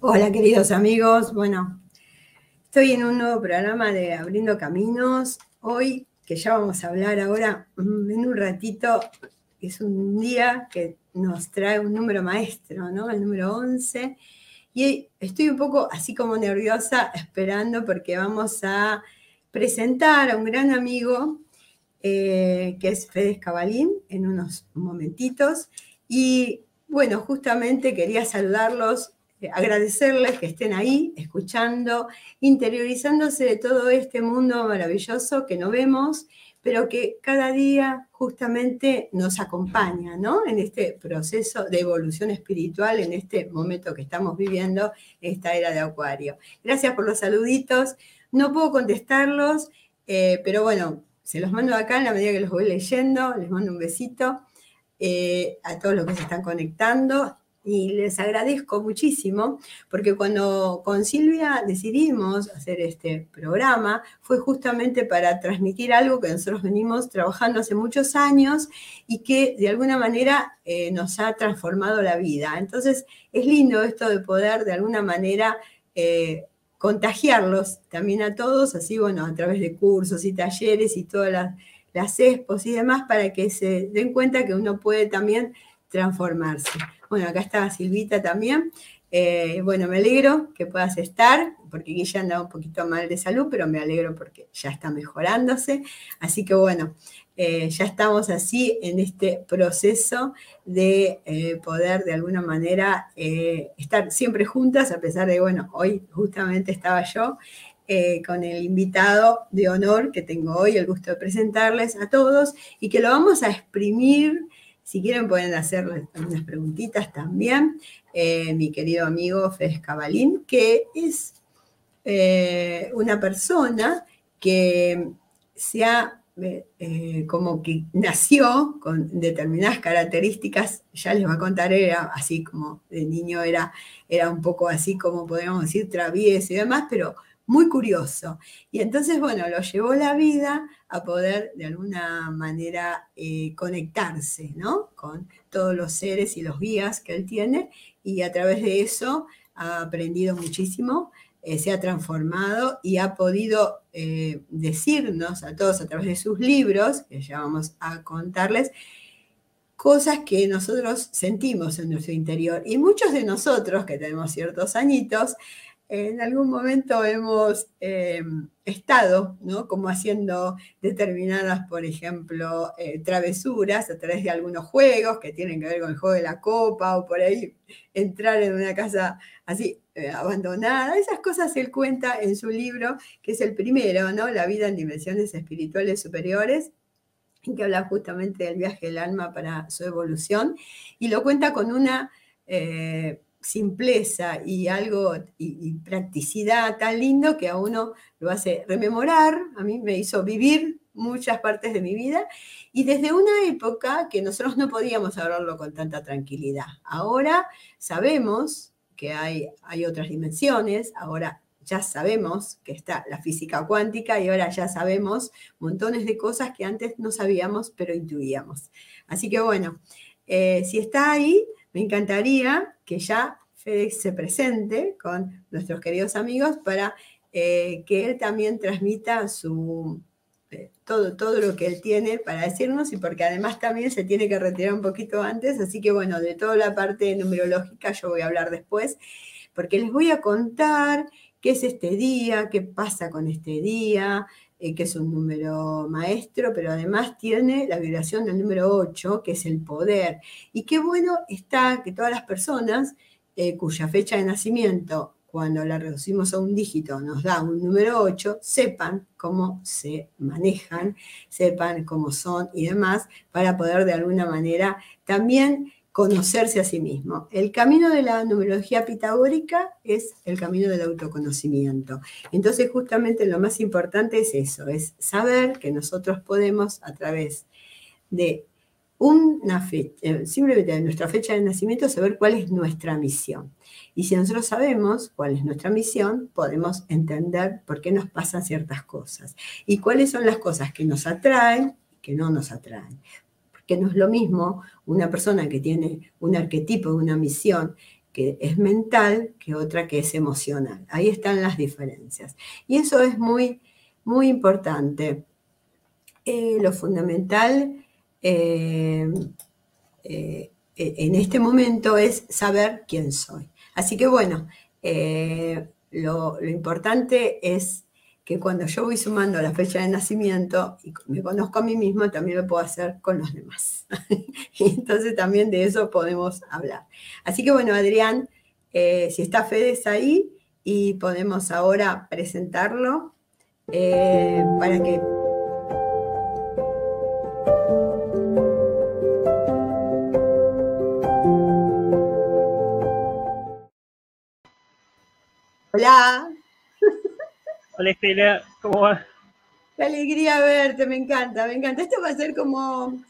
Hola queridos amigos, bueno, estoy en un nuevo programa de Abriendo Caminos. Hoy, que ya vamos a hablar ahora mm, en un ratito, es un día que nos trae un número maestro, ¿no? El número 11. Y estoy un poco así como nerviosa esperando porque vamos a presentar a un gran amigo eh, que es Fede Cabalín en unos momentitos. Y bueno, justamente quería saludarlos agradecerles que estén ahí, escuchando, interiorizándose de todo este mundo maravilloso que no vemos, pero que cada día justamente nos acompaña, ¿no? En este proceso de evolución espiritual, en este momento que estamos viviendo, esta era de Acuario. Gracias por los saluditos. No puedo contestarlos, eh, pero bueno, se los mando acá en la medida que los voy leyendo. Les mando un besito eh, a todos los que se están conectando y les agradezco muchísimo porque cuando con Silvia decidimos hacer este programa fue justamente para transmitir algo que nosotros venimos trabajando hace muchos años y que de alguna manera eh, nos ha transformado la vida. Entonces es lindo esto de poder de alguna manera eh, contagiarlos también a todos, así bueno, a través de cursos y talleres y todas las, las expos y demás para que se den cuenta que uno puede también transformarse. Bueno, acá está Silvita también. Eh, bueno, me alegro que puedas estar, porque ella anda un poquito mal de salud, pero me alegro porque ya está mejorándose. Así que bueno, eh, ya estamos así en este proceso de eh, poder de alguna manera estar siempre juntas, a pesar de, bueno, hoy justamente estaba yo con el invitado de honor que tengo hoy, el gusto de presentarles a todos y que lo vamos a exprimir si quieren pueden hacer algunas preguntitas también. Eh, mi querido amigo Fez Cabalín, que es eh, una persona que se eh, como que nació con determinadas características, ya les voy a contar, era así como de niño era, era un poco así como podríamos decir travieso y demás, pero muy curioso. Y entonces, bueno, lo llevó la vida a poder de alguna manera eh, conectarse, ¿no? Con todos los seres y los guías que él tiene y a través de eso ha aprendido muchísimo, eh, se ha transformado y ha podido eh, decirnos a todos a través de sus libros, que ya vamos a contarles, cosas que nosotros sentimos en nuestro interior. Y muchos de nosotros que tenemos ciertos añitos, en algún momento hemos eh, estado, ¿no? Como haciendo determinadas, por ejemplo, eh, travesuras a través de algunos juegos que tienen que ver con el juego de la copa o por ahí entrar en una casa así eh, abandonada. Esas cosas él cuenta en su libro, que es el primero, ¿no? La vida en dimensiones espirituales superiores, en que habla justamente del viaje del alma para su evolución y lo cuenta con una simpleza y algo y, practicidad tan lindo que a uno lo hace rememorar, a mí me hizo vivir muchas partes de mi vida y desde una época que nosotros no podíamos hablarlo con tanta tranquilidad. Ahora sabemos que hay, hay otras dimensiones, ahora ya sabemos que está la física cuántica y ahora ya sabemos montones de cosas que antes no sabíamos pero intuíamos. Así que bueno, eh, si está ahí, me encantaría que ya FedEx se presente con nuestros queridos amigos para eh, que él también transmita su, eh, todo, todo lo que él tiene para decirnos y porque además también se tiene que retirar un poquito antes, así que bueno, de toda la parte numerológica yo voy a hablar después, porque les voy a contar qué es este día, qué pasa con este día, eh, que es un número maestro, pero además tiene la vibración del número 8, que es el poder. Y qué bueno está que todas las personas eh, cuya fecha de nacimiento, cuando la reducimos a un dígito, nos da un número 8, sepan cómo se manejan, sepan cómo son y demás, para poder de alguna manera también conocerse a sí mismo. El camino de la numerología pitagórica es el camino del autoconocimiento. Entonces, justamente lo más importante es eso, es saber que nosotros podemos a través de una fecha, eh, simplemente de nuestra fecha de nacimiento, saber cuál es nuestra misión. Y si nosotros sabemos cuál es nuestra misión, podemos entender por qué nos pasan ciertas cosas y cuáles son las cosas que nos atraen que no nos atraen que no es lo mismo una persona que tiene un arquetipo, una misión, que es mental que otra que es emocional. Ahí están las diferencias. Y eso es muy, muy importante. Eh, lo fundamental eh, eh, en este momento es saber quién soy. Así que bueno, lo, lo importante es que cuando yo voy sumando la fecha de nacimiento y me conozco a mí mismo, también lo puedo hacer con los demás. y entonces también de eso podemos hablar. Así que bueno, Adrián, eh, si está Fedes ahí y podemos ahora presentarlo eh, para que... Hola. Hola Estela, ¿cómo va? Qué alegría verte, me encanta, me encanta. Esto va a ser como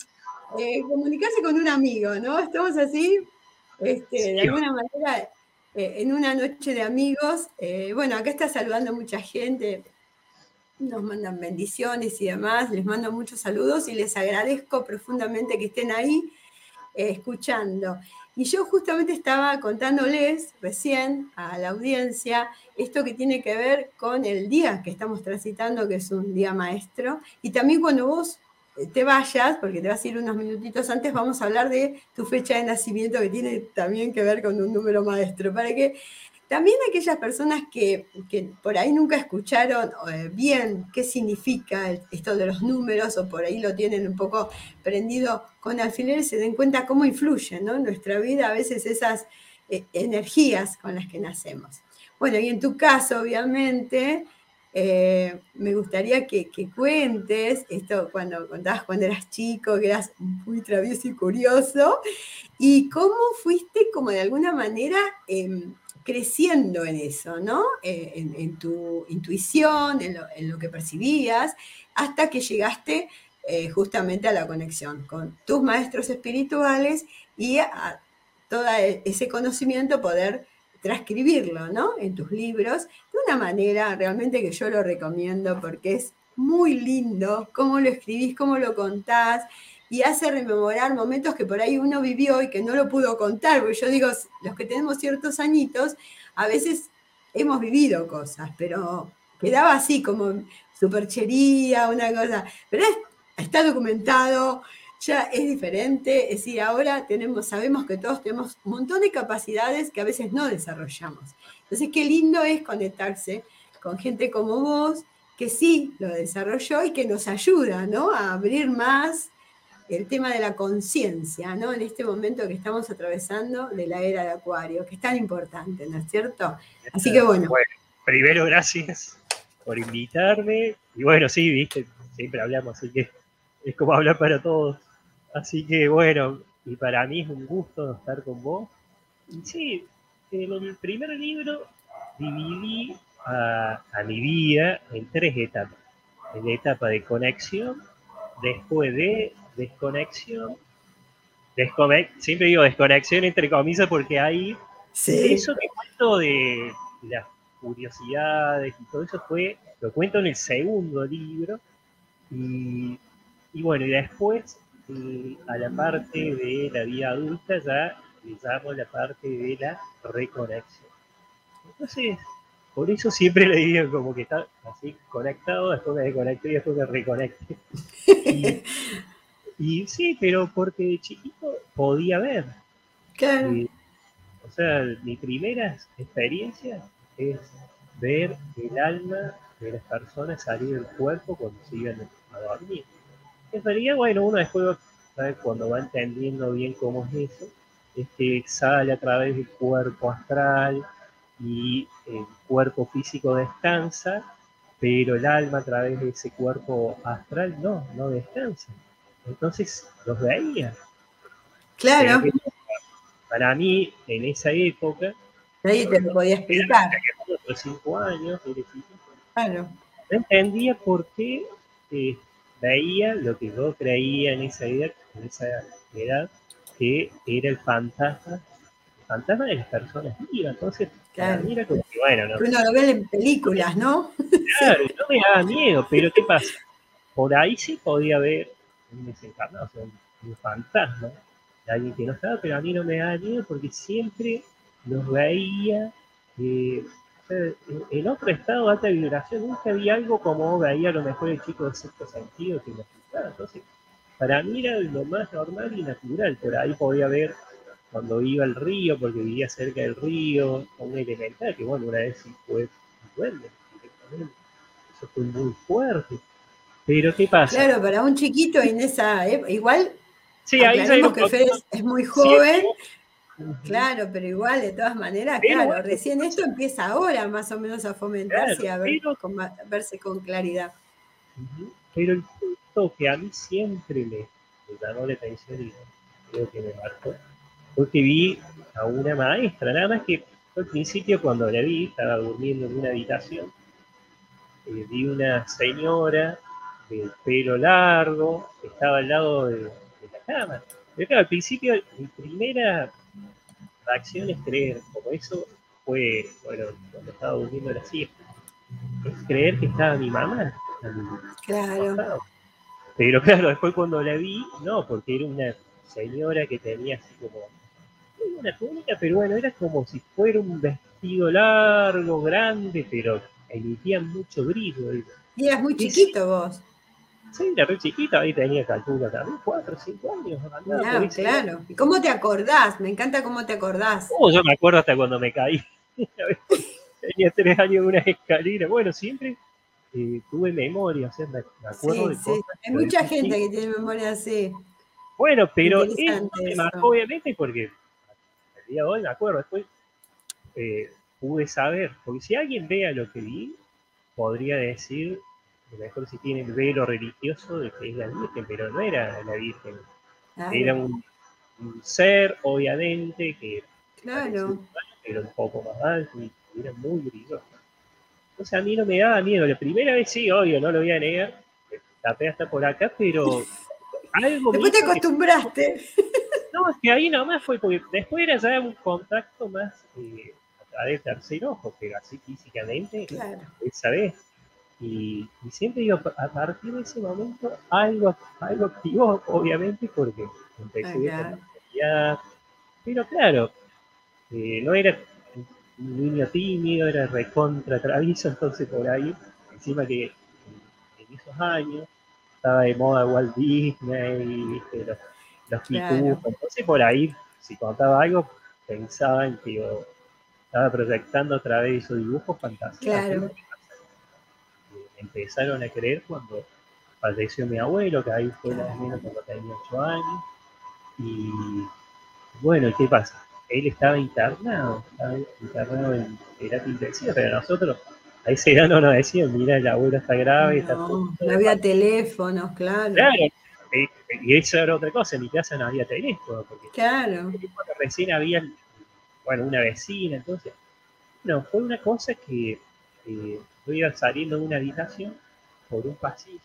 eh, comunicarse con un amigo, ¿no? Estamos así, este, de alguna manera, eh, en una noche de amigos. Eh, bueno, acá está saludando mucha gente, nos mandan bendiciones y demás, les mando muchos saludos y les agradezco profundamente que estén ahí escuchando. Y yo justamente estaba contándoles recién a la audiencia esto que tiene que ver con el día que estamos transitando, que es un día maestro. Y también cuando vos te vayas, porque te vas a ir unos minutitos antes, vamos a hablar de tu fecha de nacimiento, que tiene también que ver con un número maestro, para que también aquellas personas que, por ahí nunca escucharon eh, bien qué significa esto de los números o por ahí lo tienen un poco prendido con alfileres, se den cuenta cómo influyen en nuestra vida a veces esas eh, energías con las que nacemos. Bueno, y en tu caso, obviamente, eh, me gustaría que, cuentes esto cuando contabas cuando eras chico, que eras muy travieso y curioso, y cómo fuiste como de alguna manera... Em, creciendo en eso, ¿no? Eh, en, tu intuición, en lo, que percibías, hasta que llegaste eh, justamente a la conexión con tus maestros espirituales y a todo ese conocimiento poder transcribirlo, ¿no? En tus libros, de una manera realmente que yo lo recomiendo porque es muy lindo cómo lo escribís, cómo lo contás, y hace rememorar momentos que por ahí uno vivió y que no lo pudo contar, porque yo digo, los que tenemos ciertos añitos, a veces hemos vivido cosas, pero quedaba así como superchería, una cosa, pero está documentado, ya es diferente, es decir, ahora tenemos, sabemos que todos tenemos un montón de capacidades que a veces no desarrollamos. Entonces, qué lindo es conectarse con gente como vos, que sí lo desarrolló y que nos ayuda, ¿no? A abrir más el tema de la conciencia, ¿no? En este momento que estamos atravesando de la era de Acuario, que es tan importante, ¿no es cierto? Así que bueno. bueno primero, gracias por invitarme. Y bueno, sí, viste, siempre hablamos, así que es como hablar para todos. Así que bueno, y para mí es un gusto estar con vos. Sí, en el primer libro dividí a, a mi vida en tres etapas. En la etapa de conexión, después de desconexión. siempre digo desconexión entre comillas porque ahí eso que cuento de las curiosidades y todo eso fue, lo cuento en el segundo libro. Y, bueno, y después eh, a la parte de la vida adulta ya le llamo la parte de la reconexión. Entonces, por eso siempre le digo como que está así conectado, después me desconecto y después me reconecte. Y sí, pero porque de chiquito podía ver. Claro. o sea, mi primera experiencia es ver el alma de las personas salir del cuerpo cuando se iban a dormir. En realidad, bueno, uno después, cuando va entendiendo bien cómo es eso, es que sale a través del cuerpo astral y el cuerpo físico descansa, pero el alma a través de ese cuerpo astral no, no descansa. Entonces los veía. Claro. Para mí, en esa época. Nadie te lo podía explicar. cinco años, claro. No entendía por qué eh, veía lo que yo creía en esa edad, en esa edad que era el fantasma, el fantasma de las personas vivas. Entonces, claro. mira como que bueno, ¿no? Uno lo ve en películas, ¿no? Claro, no me daba miedo, pero ¿qué pasa? Por ahí sí podía ver un desencarnado, o sea, un, fantasma de alguien que no estaba, pero a mí no me da miedo porque siempre los veía eh, en otro estado de alta vibración. Nunca vi algo como veía a lo mejor el chico de sexto sentido que me asustaba. Entonces, para mí era lo más normal y natural. Por ahí podía ver cuando iba al río, porque vivía cerca del río, un elemental, que bueno, una vez sí fue duende Eso fue muy fuerte. Pero ¿qué pasa? Claro, para un chiquito en esa igual sí, ahí que Fede es muy joven. Claro, pero igual, de todas maneras, claro, recién esto empieza ahora más o menos a fomentarse y a, verse con claridad. Pero el punto que a mí siempre me, me llamó la atención y creo que me marcó fue que vi a una maestra, nada más que al principio cuando la vi, estaba durmiendo en una habitación, eh, vi una señora de pelo largo, estaba al lado de, la cama. Pero claro, al principio mi primera reacción es creer, como eso fue, bueno, cuando estaba durmiendo la siesta, es creer que estaba mi mamá. Claro. Pero claro, después cuando la vi, no, porque era una señora que tenía así como una túnica, pero bueno, era como si fuera un vestido largo, grande, pero emitía mucho brillo. Y eras muy chiquito vos. Sí, era muy chiquito, ahí tenía calculo también, cuatro o cinco años. Claro, claro. ¿Y cómo te acordás? Me encanta cómo te acordás. Oh, yo me acuerdo hasta cuando me caí. tenía tres años en una escalera. Bueno, siempre eh, tuve memoria, o sea, me, acuerdo de cosas. Hay mucha gente que tiene memoria así. Bueno, pero eso me marcó obviamente porque día de hoy me acuerdo, después eh, pude saber, porque si alguien vea lo que vi, podría decir, a lo mejor si tiene el velo religioso de que es la Virgen, pero no era la Virgen, era un, ser, obviamente, que claro. era un poco más alto y era muy brilloso. Entonces a mí no me daba miedo. La primera vez sí, obvio, no lo voy a negar. Tapé hasta por acá, pero algo. Después te acostumbraste. No, es que ahí nomás fue, porque después era ya un contacto más eh, a través del tercer ojo, pero así físicamente, claro. esa vez. Y, siempre digo, a partir de ese momento algo, algo activó, obviamente, porque empecé a ah, Pero claro, eh, no era un niño tímido, era recontra travieso, entonces por ahí, encima que en, esos años estaba de moda Walt Disney, ¿viste? Los, los Entonces por ahí, si contaba algo, pensaban que yo estaba proyectando a través de esos dibujos fantásticos. Claro. Empezaron a creer cuando falleció mi abuelo, que ahí fue o menos cuando tenía 8 años. Y bueno, ¿qué pasa? Él estaba internado, estaba internado en terapia intensiva, pero nosotros a ese edad no nos decían, mira, el abuelo está grave. No, está no había teléfonos, claro. Claro, y eso era otra cosa, en mi casa no había teléfono, porque claro. recién había, bueno, una vecina, entonces, no, fue una cosa que eh, yo iba saliendo de una habitación por un pasillo,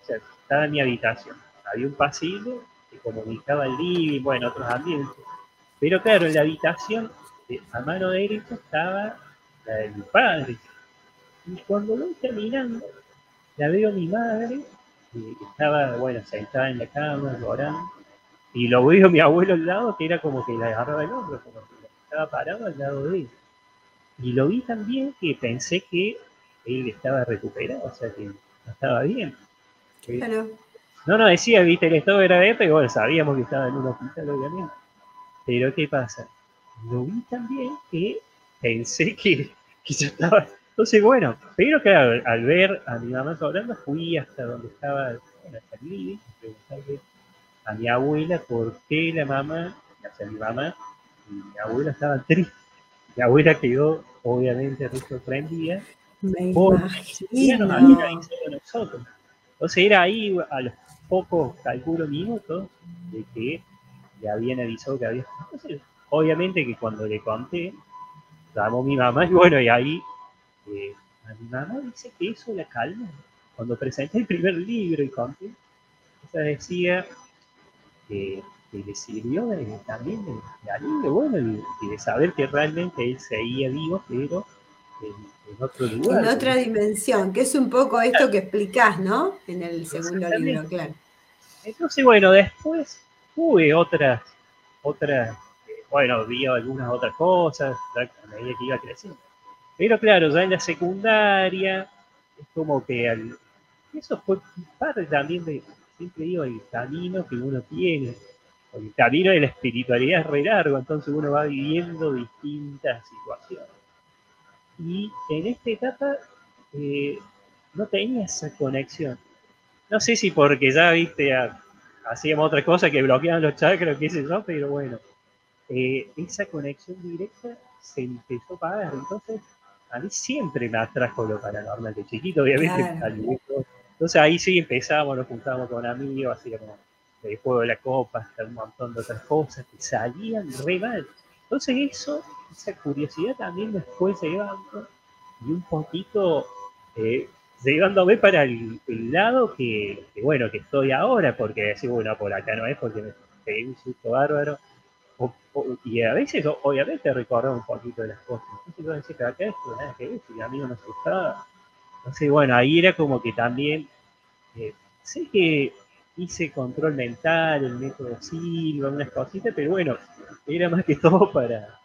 o sea, estaba mi habitación, había un pasillo que comunicaba el living, bueno, otros ambientes, pero claro, en la habitación, a mano derecha estaba la de mi padre, y cuando voy caminando, la veo a mi madre estaba, bueno, sentada en la cama, llorando, y lo veo mi abuelo al lado, que era como que la agarraba el hombro, como que estaba parado al lado de él. Y lo vi también que pensé que él estaba recuperado, o sea que no estaba bien. Claro. No, no, decía, viste, el estado era de y bueno, sabíamos que estaba en un hospital, obviamente. Pero ¿qué pasa? Lo vi también que pensé que, que ya estaba entonces, bueno, pero claro, al ver a mi mamá hablando, fui hasta donde estaba, bueno, hasta el living, preguntarle a mi abuela por qué la mamá, o sea, mi mamá y mi abuela estaban tristes. Mi abuela quedó, obviamente, muy sorprendida. Me había avisado nosotros. Entonces era ahí a los pocos, calculo, minutos de que le habían avisado que había. Entonces, obviamente que cuando le conté, llamó mi mamá y bueno, y ahí eh, a mi mamá dice que eso la calma. Cuando presenté el primer libro y conté, ella decía que, le sirvió también de, alivio, bueno, y, de saber que realmente él seguía vivo, pero en, otro lugar. En otra dimensión, que es un poco esto que explicás, ¿no? En el segundo libro, claro. Entonces, bueno, después tuve otras, otras bueno, vi algunas otras cosas a medida que iba creciendo. Pero claro, ya en la secundaria, es como que al, eso fue parte también de, siempre digo, el camino que uno tiene. El camino de la espiritualidad es re largo, entonces uno va viviendo distintas situaciones. Y en esta etapa eh, no tenía esa conexión. No sé si porque ya, viste, hacíamos otra cosa que bloqueaban los chakras, qué sé yo, pero bueno, eh, esa conexión directa se empezó a pagar. Entonces, a mí siempre me atrajo lo paranormal de chiquito, obviamente. Entonces ahí sí empezábamos, nos juntábamos con amigos, hacíamos el juego de la copa, un montón de otras cosas que salían re. Entonces eso, esa curiosidad también me fue llevando y un poquito eh, llevándome para el, lado que, bueno, que estoy ahora, porque decir, bueno, por acá no es porque me pegué un susto bárbaro. y a veces, obviamente, recordaba un poquito de las cosas. Entonces yo decía que acá esto nada que ver, si a mí no me asustaba. Entonces, bueno, ahí era como que también, eh, sé que hice control mental, el método Silva, unas cositas, pero bueno, era más que todo para,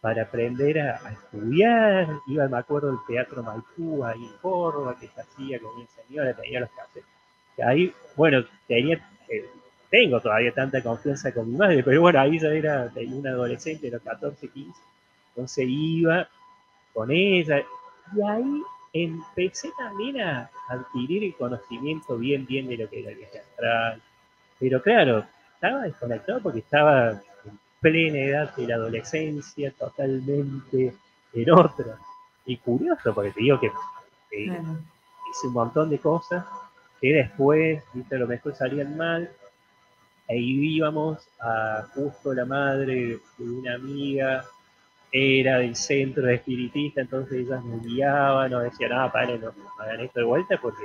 para aprender a, estudiar. Iba, me acuerdo, del Teatro Maipú ahí en Córdoba, que se hacía con mi señora, tenía los casetes. Ahí, bueno, tenía, eh, tengo todavía tanta confianza con mi madre, pero bueno, ahí ya era un adolescente, de los 14, 15, entonces iba con ella, y ahí empecé también a adquirir el conocimiento bien, bien de lo que era el viaje astral. Pero claro, estaba desconectado porque estaba en plena edad de la adolescencia, totalmente en otra. Y curioso, porque te digo que eh, hice un montón de cosas que después, viste, a lo mejor salían mal. Ahí íbamos a justo la madre de una amiga era del centro espiritista, entonces ellas me guiaban, no decían, ah, paren, no hagan esto de vuelta porque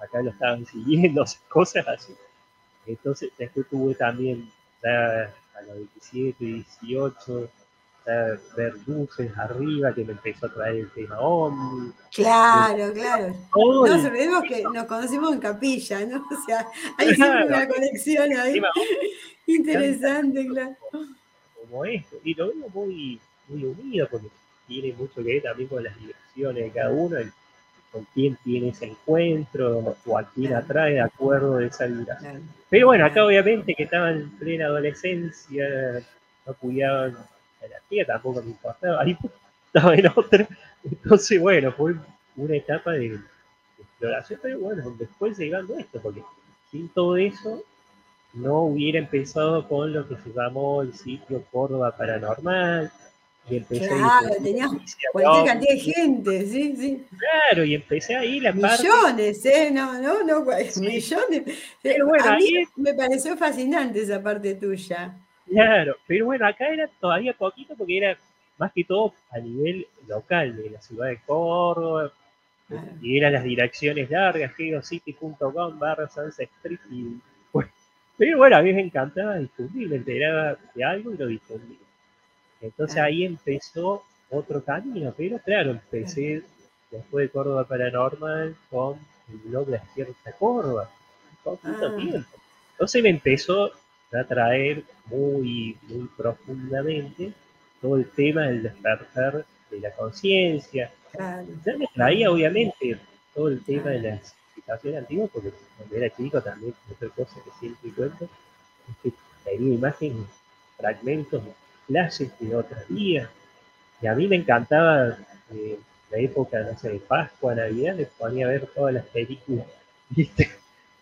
acá lo estaban siguiendo, cosas así. Entonces después tuve también, ya a los 17, 18, ver luces arriba que me empezó a traer el tema Omni. Claro, claro. No sabemos que nos conocimos en capilla, ¿no? O sea, hay siempre una conexión ahí. Interesante, claro. Como esto. Y lo veo muy, muy unido porque tiene mucho que ver también con las direcciones de cada uno, con quién tiene ese encuentro o a quién atrae de acuerdo de esa vibración. Pero bueno, acá obviamente que estaba en plena adolescencia, no cuidaban a la tía, tampoco me importaba, ahí estaba en otra. Entonces, bueno, fue una etapa de, exploración, pero bueno, después llegando a esto, porque sin todo eso no hubiera empezado con lo que se llamó el sitio Córdoba Paranormal, y empecé claro, tenías cualquier cantidad de gente, sí, sí. Claro, y empecé ahí la Millones, ¿eh? No, no, no, millones. Pero bueno, a mí me pareció fascinante esa parte tuya. Claro, pero bueno, acá era todavía poquito porque era más que todo a nivel local de la ciudad de Córdoba. Y eran las direcciones largas, geocity.com barra Sunset Street. Y, pero bueno, a mí me encantaba difundir, me enteraba de algo y lo difundía. Entonces ahí empezó otro camino, pero claro, empecé después de Córdoba Paranormal con el blog de Despierta Córdoba, ah. tiempo. Entonces me empezó a traer muy, muy profundamente todo el tema del despertar de la conciencia. Ya me traía obviamente todo el tema de las civilizaciones antiguas, porque cuando era chico también, otra cosa que siempre cuento, es que tenía imágenes, fragmentos clases de otros días. Y a mí me encantaba eh, la época, no sé, de Pascua, Navidad, me ponía a ver todas las películas, ¿viste?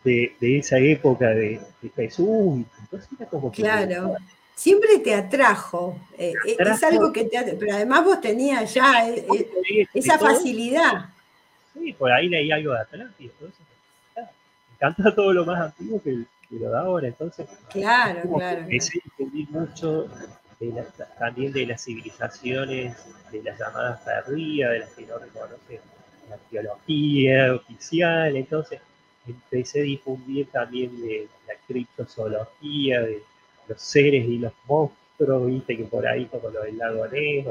De, de esa época de, Jesús. Entonces era como Claro. Siempre te atrajo, eh, eh, es algo que te pero además vos tenías ya esa facilidad. Sí, por ahí leí algo de atrás y todo eso. Me encanta todo lo más antiguo que, lo de ahora, entonces. Claro, claro. Empecé a entender mucho también de las civilizaciones, de las llamadas perdidas, de las que no reconocen la arqueología oficial. Entonces empecé a difundir también de la criptozoología, de los seres y los monstruos, viste que por ahí como lo del lago Ness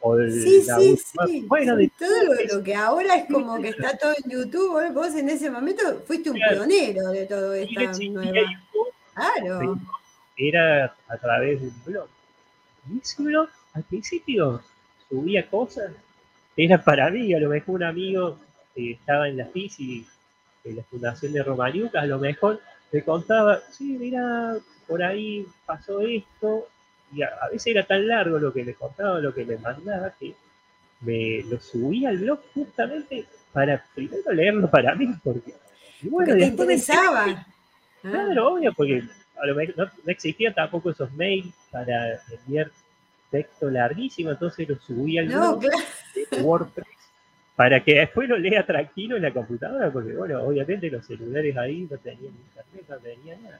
o, el sí, sí, sí. Bueno, de todo lo, que ahora es como que está todo en YouTube, vos en ese momento fuiste un pionero de todo esto. Claro. Era a través de un blog Y blog, al principio, subía cosas, era para mí, a lo mejor un amigo que estaba en la FISI, en la Fundación de Romaniuca, a lo mejor me contaba, sí, mira, por ahí pasó esto, y a, veces era tan largo lo que me contaba, lo que me mandaba, que me lo subía al blog justamente para primero leerlo para mí, porque, bueno, te interesaba. Claro, obvio, porque mejor no, existían tampoco esos mails para enviar texto larguísimo, entonces lo subía al blog de WordPress para que después lo lea tranquilo en la computadora, porque bueno, obviamente los celulares ahí no tenían internet, no tenían nada.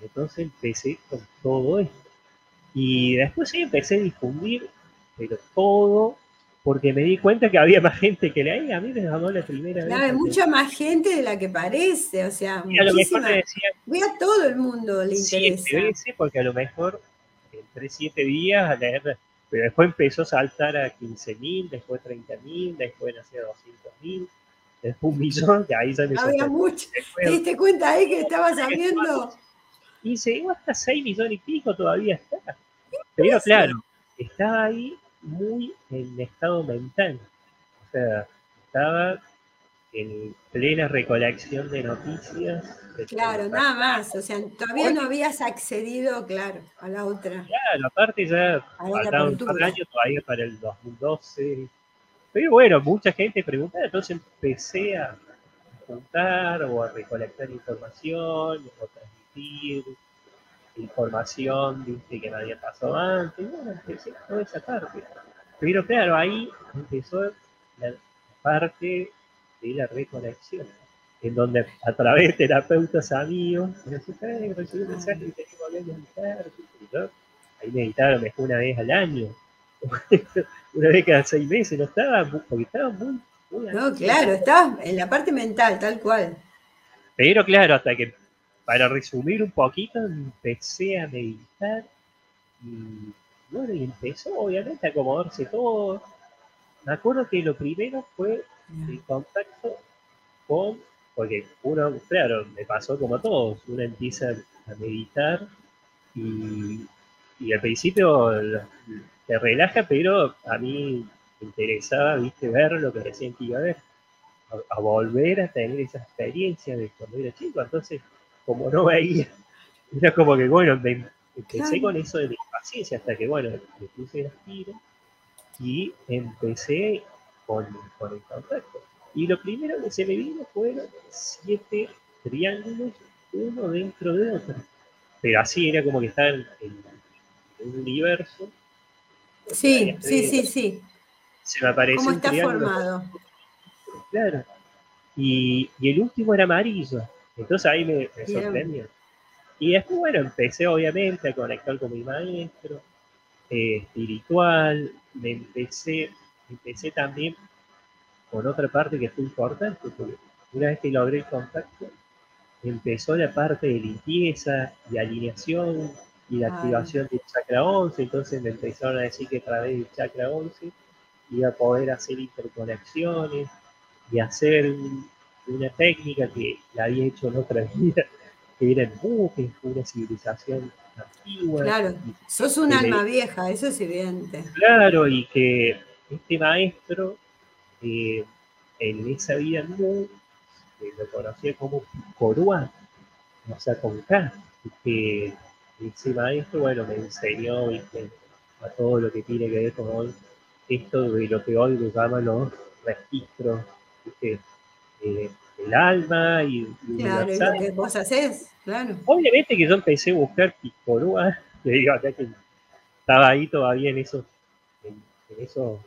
Entonces empecé con todo esto. Y después sí empecé a difundir, pero todo, porque me di cuenta que había más gente que leía. A mí me llamó la primera vez. Hay mucha más gente de la que parece, o sea, a lo mejor me decían, Ve a todo el mundo le interesa. Porque a lo mejor entre siete días a leer pero después empezó a saltar a 15.000, después 30.000, después nació 200.000, después un millón, que ahí ya me Había mucho. ¿Te diste cuenta ahí que estaba saliendo? Y se llegó hasta 6 millones y pico, todavía está. Pero claro, estaba ahí muy en estado mental. O sea, estaba en plena recolección de noticias. claro, nada más. O sea, todavía no habías accedido, claro, a la otra. Claro, aparte ya un todavía para el 2012. Pero bueno, mucha gente preguntaba, entonces empecé a juntar o a recolectar información o transmitir información ¿viste? que había pasado antes. Bueno, empecé toda esa parte. Pero claro, ahí empezó la parte de la reconexión, en donde a través de terapeutas amigos, me decían, recibí un mensaje y tengo que meditar, ahí meditaba mejor una vez al año, una vez cada seis meses, no estaba, porque estaba muy... no, claro, estaba en la parte mental, tal cual. Pero claro, hasta que, para resumir un poquito, empecé a meditar y bueno, y empezó obviamente a acomodarse todo. Me acuerdo que lo primero fue el contacto con, porque uno, claro, me pasó como a todos, uno empieza a meditar y, al principio te relaja, pero a mí me interesaba, viste, ver lo que recién que iba a ver, a, volver a tener esa experiencia de cuando era chico, entonces, como no veía, era como que, bueno, me, empecé con eso de la impaciencia hasta que, bueno, me puse el tiro y empecé con, el contacto. Y lo primero que se me vino fueron siete triángulos, uno dentro de otro. Pero así era como que estaba en, un universo. Sí, sí, sí, sí. Se me apareció. ¿Cómo está formado? Claro. Y, el último era amarillo. Entonces ahí me, sorprendió. Y después, bueno, empecé obviamente a conectar con mi maestro eh, espiritual. Me empecé empecé también con otra parte que fue importante, porque una vez que logré el contacto, empezó la parte de limpieza y alineación y la activación del chakra 11, entonces me empezaron a decir que a través del chakra 11 iba a poder hacer interconexiones y hacer una técnica que la había hecho en otra vida, que era en buques, una civilización antigua. Claro, sos un alma vieja, eso es evidente. Claro, y que este maestro, eh, en esa vida no, lo conocía como Corua, o sea, con K, que ese maestro, bueno, me enseñó a todo lo que tiene que ver con esto de lo que hoy le llaman los registros eh, del alma y, claro, y lo que vos haces, claro. Obviamente que yo empecé a buscar Picorúa, que digo acá que estaba ahí todavía en esos, en, en esos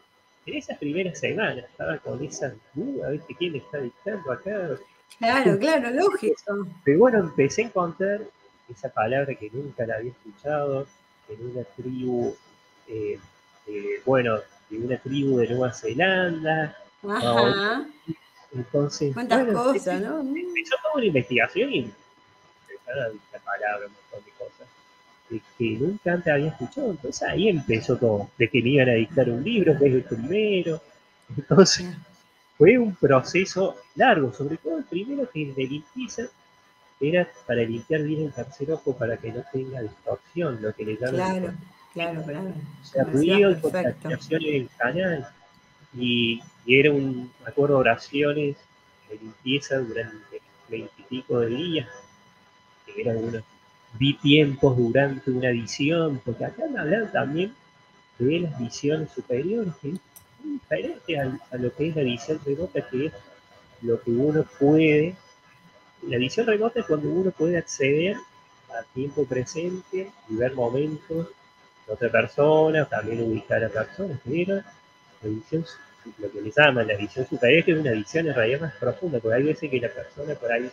en esas primeras semanas estaba con esa duda, ¿viste? ¿Quién está dictando acá? Claro, claro, lógico. Pero bueno, empecé a encontrar esa palabra que nunca la había escuchado en una tribu, eh, bueno, de una tribu de Nueva Zelanda. Ajá. Entonces, ¿Cuántas cosas, no? Empezó toda una investigación y empezaron a dictar palabras, un montón de cosas que nunca antes había escuchado. Entonces ahí empezó todo, de que me iban a dictar un libro, que es el primero. Entonces fue un proceso largo, sobre todo el primero que el de limpieza era para limpiar bien el tercer ojo para que no tenga distorsión, lo que le llaman. Claro, Claro, claro. O sea, ruido y contaminación en el canal. Y, era un, acuerdo, oraciones de limpieza durante veintipico de días, que eran unos, vi tiempos durante una visión, porque acá me hablan también de las visiones superiores, que es diferente a, lo que es la visión remota, que es lo que uno puede, la visión remota es cuando uno puede acceder al tiempo presente y ver momentos de otra persona, también ubicar a personas, pero la visión, lo que le llaman la visión superior, es una visión en realidad más profunda, porque hay veces que la persona por ahí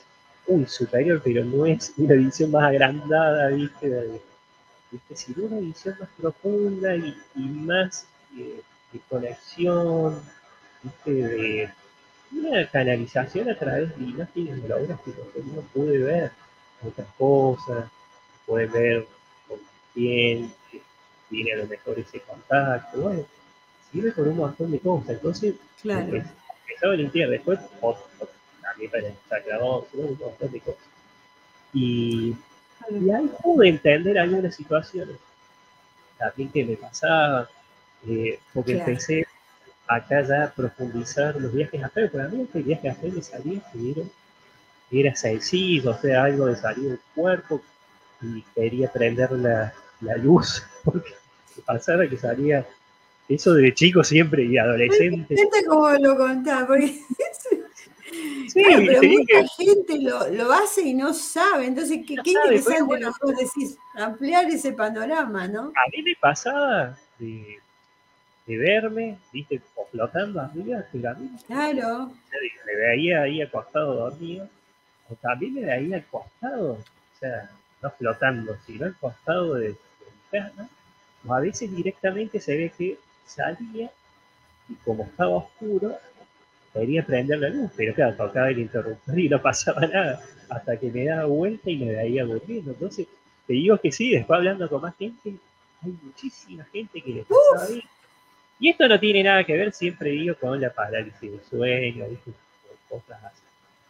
es superior, pero no es una visión más agrandada, ¿viste? ¿viste? sino una visión más profunda y, más eh, de conexión, ¿viste? de una canalización a través de imágenes de obras que uno puede ver otras cosas, puede ver con quién tiene a lo mejor ese contacto, bueno, sirve por un montón de cosas. Entonces, claro. empezaba a limpiar después, también para sacar un montón de cosas. Y, y ahí pude entender algunas situaciones también que me pasaban, eh, porque empecé acá ya a profundizar los viajes a fe. Para mí, este viaje a fe me salía era sencillo, o sea, algo de salir del cuerpo y quería prender la, la luz, porque pasaba que salía eso de chico siempre y adolescente. Como lo contaba, porque Sí, pero mucha gente lo, lo, hace y no sabe. Entonces, qué, qué interesante bueno, lo decís, ampliar ese panorama, ¿no? A mí me pasaba de, de verme, viste, o flotando arriba, pero a mí claro. me veía ahí acostado dormido, o también me veía acostado, o sea, no flotando, sino acostado de, de mi o a veces directamente se ve que salía y como estaba oscuro, quería prender la luz, pero claro, tocaba el interruptor y no pasaba nada, hasta que me daba vuelta y me veía durmiendo. Entonces, te digo que sí, después hablando con más gente, hay muchísima gente que le pasaba bien. Y esto no tiene nada que ver, siempre digo, con la parálisis del sueño, cosas así.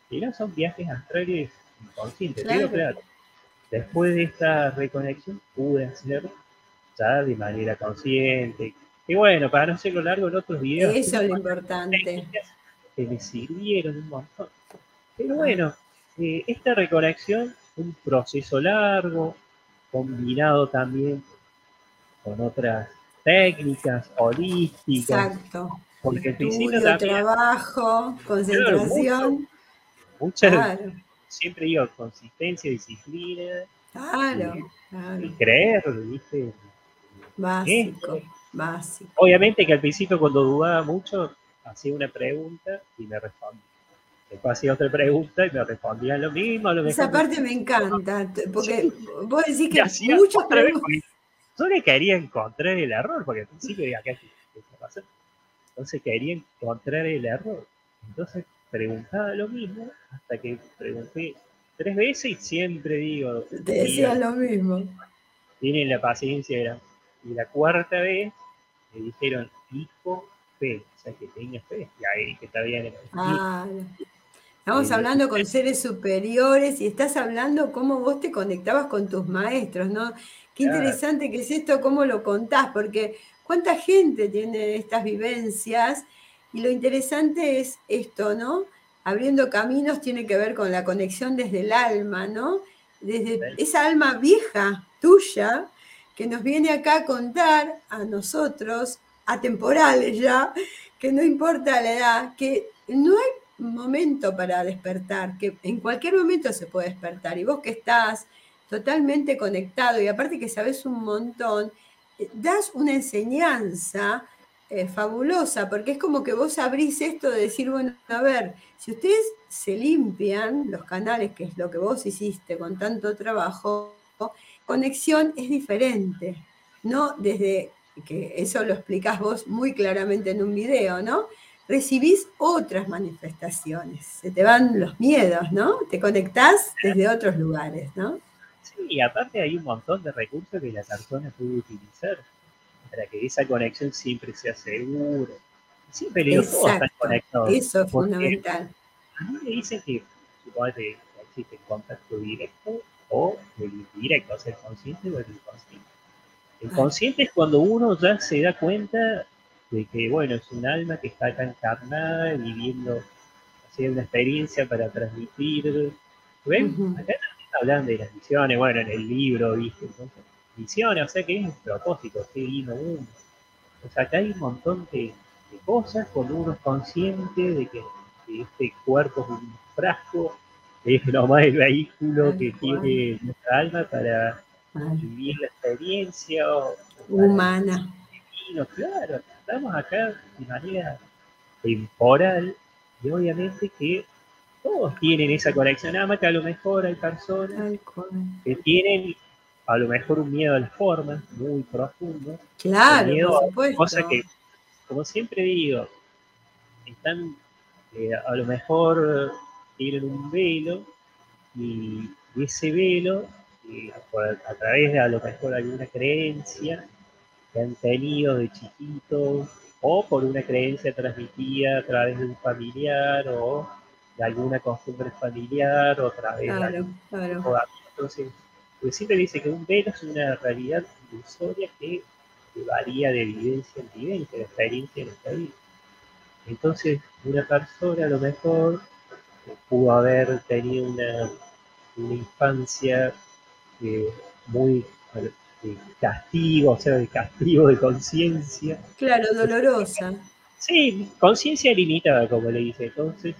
Pero son viajes astrales inconscientes. Pero claro, después de esta reconexión pude hacer ya de manera consciente. Y bueno, para no hacerlo largo en otros videos. Eso es lo importante que me sirvieron un montón. Pero bueno, eh, esta reconexión, un proceso largo, combinado también con otras técnicas holísticas. Exacto. Porque Estudio, trabajo, concentración. Muchas, siempre digo, consistencia, disciplina. Claro, y, creer, ¿viste? Básico, básico. Obviamente que al principio cuando dudaba mucho, hacía una pregunta y me respondía. Después hacía otra pregunta y me respondía lo mismo. Lo Esa parte me encanta, porque vos decís que muchos preguntas... Yo le quería encontrar el error, porque al principio decía, ¿qué, pasa? Entonces quería encontrar el error. Entonces preguntaba lo mismo hasta que pregunté tres veces y siempre digo. Te decía lo mismo. Tienen la paciencia. Era, y la cuarta vez me dijeron, hijo, fe que tenga fe, y que está bien. Estamos hablando con seres superiores y estás hablando cómo vos te conectabas con tus maestros, ¿no? Qué interesante que es esto, cómo lo contás, porque cuánta gente tiene estas vivencias y lo interesante es esto, ¿no? Abriendo caminos tiene que ver con la conexión desde el alma, ¿no? Desde esa alma vieja tuya que nos viene acá a contar a nosotros, atemporales ya, que no importa la edad, que no hay momento para despertar, que en cualquier momento se puede despertar. Y vos que estás totalmente conectado y aparte que sabes un montón, eh, das una enseñanza eh, fabulosa, porque es como que vos abrís esto de decir, bueno, a ver, si ustedes se limpian los canales, que es lo que vos hiciste con tanto trabajo, conexión es diferente, no desde que eso lo explicás vos muy claramente en un video, ¿no? Recibís otras manifestaciones, se te van los miedos, ¿no? Te conectás desde otros lugares, ¿no? Sí, y aparte hay un montón de recursos que la persona puede utilizar para que esa conexión siempre sea segura. Siempre digo, todos están conectados. Eso es fundamental. A mí me dicen que, que existe contacto directo o el indirecto, o sea, el consciente o el inconsciente. El consciente es cuando uno ya se da cuenta de que, bueno, es un alma que está acá encarnada, viviendo, haciendo una experiencia para transmitir. ¿Ven? Acá también hablan de las misiones, bueno, en el libro, ¿viste? Entonces, misiones, o sea que es un propósito, qué lindo uno. O sea, acá hay un montón de, cosas cuando uno es consciente de que, este cuerpo es un frasco, es nomás el vehículo que tiene nuestra alma para vivir la experiencia humana. claro, estamos acá de manera temporal y obviamente que todos tienen esa conexión, nada más que a lo mejor hay personas que tienen a lo mejor un miedo a las formas muy profundo. Claro, por supuesto. Cosa que, como siempre digo, están, eh, a lo mejor tienen un velo y, ese velo, eh, a través de a lo mejor alguna creencia que han tenido de chiquitos o por una creencia transmitida a través de un familiar o de alguna costumbre familiar o a través de claro. Entonces, pues siempre dice que un velo es una realidad ilusoria que, varía de evidencia en vivencia, de experiencia en vida. Entonces, una persona a lo mejor pudo haber tenido una, una infancia eh, muy de castigo, o sea, de castigo de conciencia. Claro, dolorosa. Sí, conciencia limitada, como le dice. Entonces,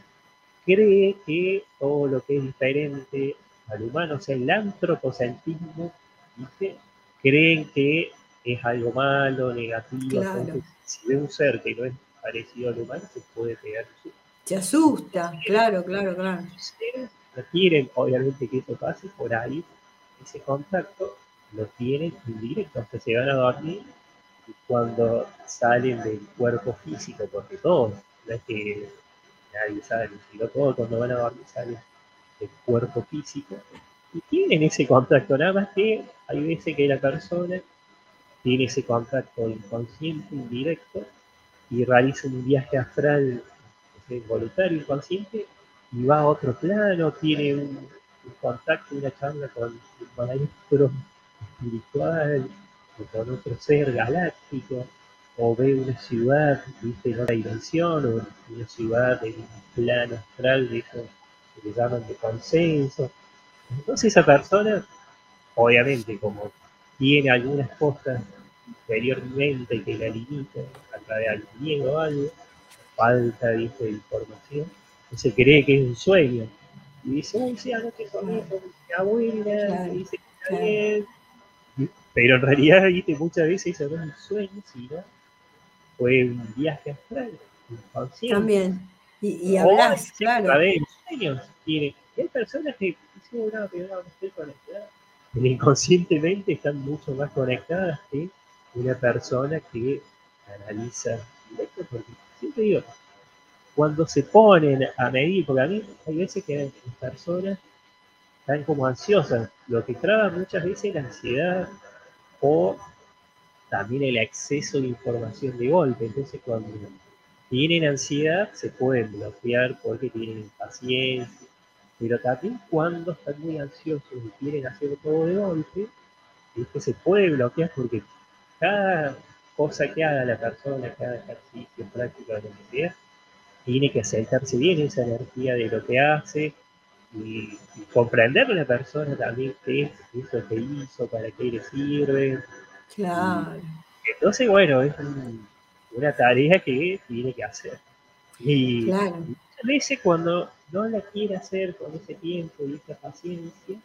cree que todo lo que es diferente al humano, o sea, el antropocentrismo, ¿dice? creen que es algo malo, negativo. Entonces, si ve un ser que no es parecido al humano, se puede pegar. Se asusta, claro, claro, claro. No quieren, obviamente, que eso pase por ahí, ese contacto lo tienen indirecto, hasta se van a dormir y cuando salen del cuerpo físico, porque todos, no es que nadie sabe, sino todos cuando van a dormir salen del cuerpo físico. Y tienen ese contacto, nada más que hay veces que la persona tiene ese contacto inconsciente, indirecto, y realiza un viaje astral voluntario, inconsciente, y va a otro plano, tiene un, contacto, una charla con un maestro espiritual, o con otro ser galáctico, o ve una ciudad, viste, en otra dimensión, o una ciudad en un plano astral de eso que le llaman de consenso. Entonces esa persona, obviamente, como tiene algunas cosas interiormente que la limitan a través del miedo o algo, falta de información, se cree que es un sueño. Y dice, uy, sí, anoche con mi abuela, y dice que está bien. Pero en realidad, ¿viste? muchas veces eso no es un sueño, sino fue un viaje astral, inconsciente. También. Y, y hablas, claro. A ver, sueños tiene. hay personas que dicen, no, pero no, no estoy conectada. inconscientemente están mucho más conectadas que una persona que analiza directo, porque cuando se ponen a medir, porque a mí hay veces que las personas están como ansiosas, lo que traba muchas veces la ansiedad o también el exceso de información de golpe. Entonces, cuando tienen ansiedad, se pueden bloquear porque tienen impaciencia. Pero también cuando están muy ansiosos y quieren hacer todo de golpe, es que se puede bloquear porque cada cosa que haga la persona, cada ejercicio, práctica, lo que sea, tiene que acercarse bien esa energía de lo que hace y, comprender a la persona también qué es eso que hizo, para qué le sirve. Claro. entonces, bueno, es una tarea que tiene que hacer. Y muchas veces cuando no la quiere hacer con ese tiempo y esa paciencia,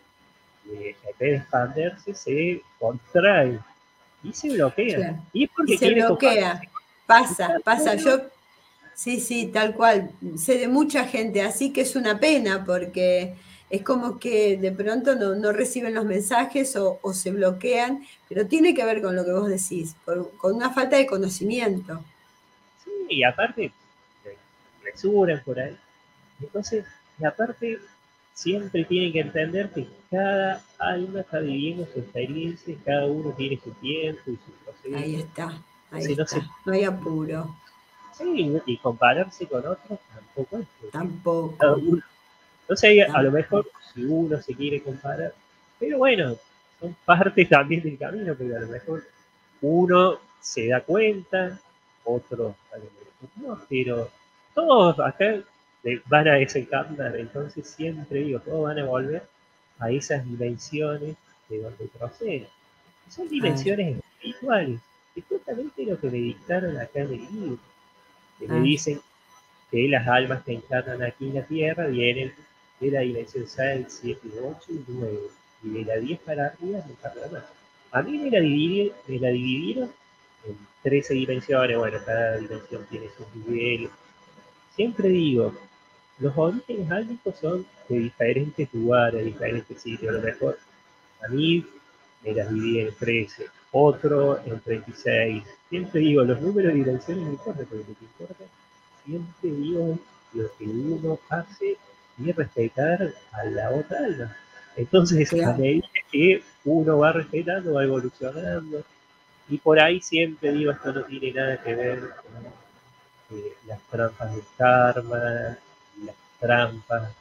eh, en vez de expandirse, se contrae y se bloquea. Y, porque se bloquea. Pasa, pasa. Yo, sí, sí, tal cual. Sé de mucha gente, así que es una pena porque es como que de pronto no, reciben los mensajes o, se bloquean, pero tiene que ver con lo que vos decís, con una falta de conocimiento. Sí, y aparte, resuran por ahí. Entonces, y aparte, siempre tienen que entender que cada alma está viviendo su experiencia, cada uno tiene su tiempo y su proceso. Ahí está, ahí está. No, hay apuro. Sí, y compararse con otros tampoco es. Tampoco. Entonces, a lo mejor, si uno se quiere comparar, pero bueno, son parte también del camino, pero a lo mejor uno se da cuenta, otro no, pero todos acá van a desencarnar, entonces siempre digo, todos van a volver a esas dimensiones de donde proceden. Son dimensiones espirituales, es justamente lo que me dictaron acá en el libro, que me ah. dicen que las almas que encarnan aquí en la Tierra vienen de la dimensión 6, 7, 8 y 9, y de la 10 para arriba no encarnan más. A mí me la, me la dividieron en 13 dimensiones, bueno, cada dimensión tiene sus niveles. Siempre digo, los orígenes álmicos son de diferentes lugares, diferentes sitios. A lo mejor a mí me las dividí en 13, otro en 36. Siempre digo, los números de dimensiones no importan, porque lo que importa, siempre digo lo que uno hace y respetar a la otra alma. Entonces, a medida que uno va respetando, va evolucionando, y por ahí siempre digo, esto no tiene nada que ver con eh, las trampas del karma, las trampas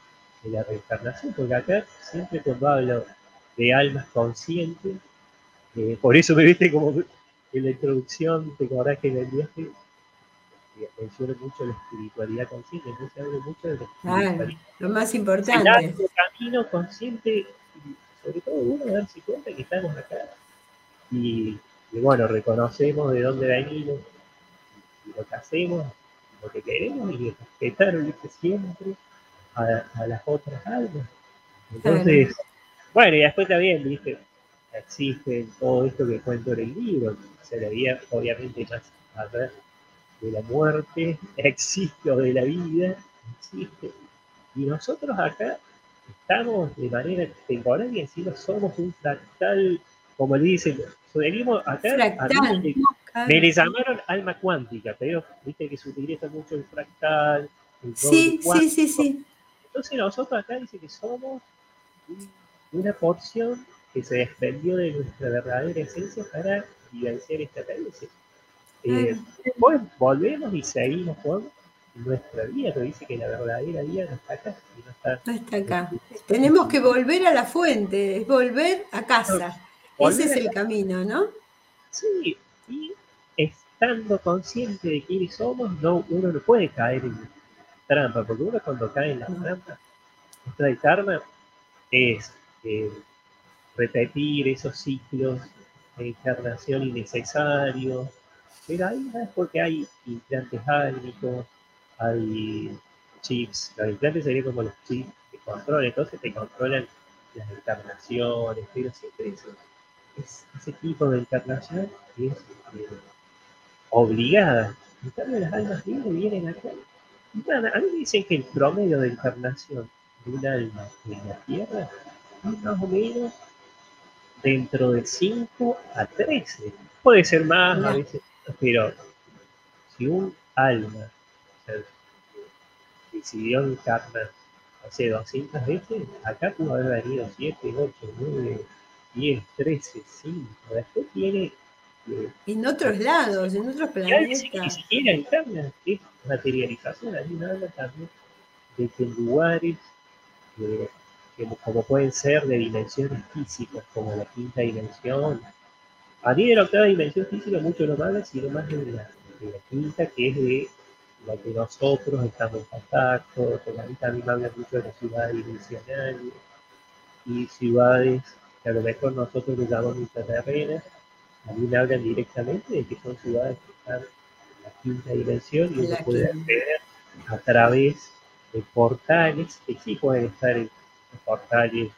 de la reencarnación, porque acá siempre cuando hablo de almas conscientes, eh, por eso me viste como en la introducción, te acordás que en el viaje eh, menciono mucho la espiritualidad consciente, entonces hablo mucho de la espiritualidad. lo más importante. El camino consciente, sobre todo uno darse cuenta que estamos acá y y bueno, reconocemos de dónde venimos, y lo que hacemos, lo que queremos, y respetar siempre a, las otras almas. Entonces, bueno, y después también, viste, existe todo esto que cuento en el libro, se le veía obviamente más allá de la muerte, existe o de la vida, existe. Y nosotros acá estamos de manera temporal y encima somos un fractal, como le dicen, venimos acá, me le llamaron alma cuántica, pero viste que se utiliza mucho el fractal. sí, sí, sí, sí. Entonces nosotros acá dice que somos una porción que se desprendió de nuestra verdadera esencia para vivenciar esta experiencia. Eh, después volvemos y seguimos con nuestra vida, pero dice que la verdadera vida no está acá. No está, no está acá. Tenemos que volver a la fuente, es volver a casa. Ese es el camino, ¿no? Sí, estando consciente de quiénes somos, no, uno no puede caer en trampa, porque uno cuando cae en la trampa, nuestra karma es eh, repetir esos ciclos de encarnación innecesarios, pero ahí no es porque hay implantes álmicos, hay chips, los implantes serían como los chips que controlan, entonces te controlan las encarnaciones, pero siempre eso. Es ese tipo de encarnación es eh, obligada. En cambio, las almas libres vienen acá. a mí me dicen que el promedio de encarnación de un alma en la Tierra es más o menos dentro de 5 a 13. Puede ser más, a veces pero si un alma decidió encarnar hace 200 veces, acá pudo haber venido 7, 8, 9, 10, 13, 5. Después tiene. En otros lados, en otros planetas. Ni siquiera interna, es materialización. Hay una habla también de que lugares eh, como pueden ser de dimensiones físicas, como la quinta dimensión. A mí de la octava dimensión física mucho no habla, sino más de la, de la quinta, que es de la que nosotros estamos en contacto, porque a mí también me habla mucho de las ciudades dimensionales y ciudades que a lo mejor nosotros les llamamos intraterrenas, a mí me hablan directamente de que son ciudades que están en la quinta dimensión y uno puede acceder a través de portales, que sí pueden estar en portales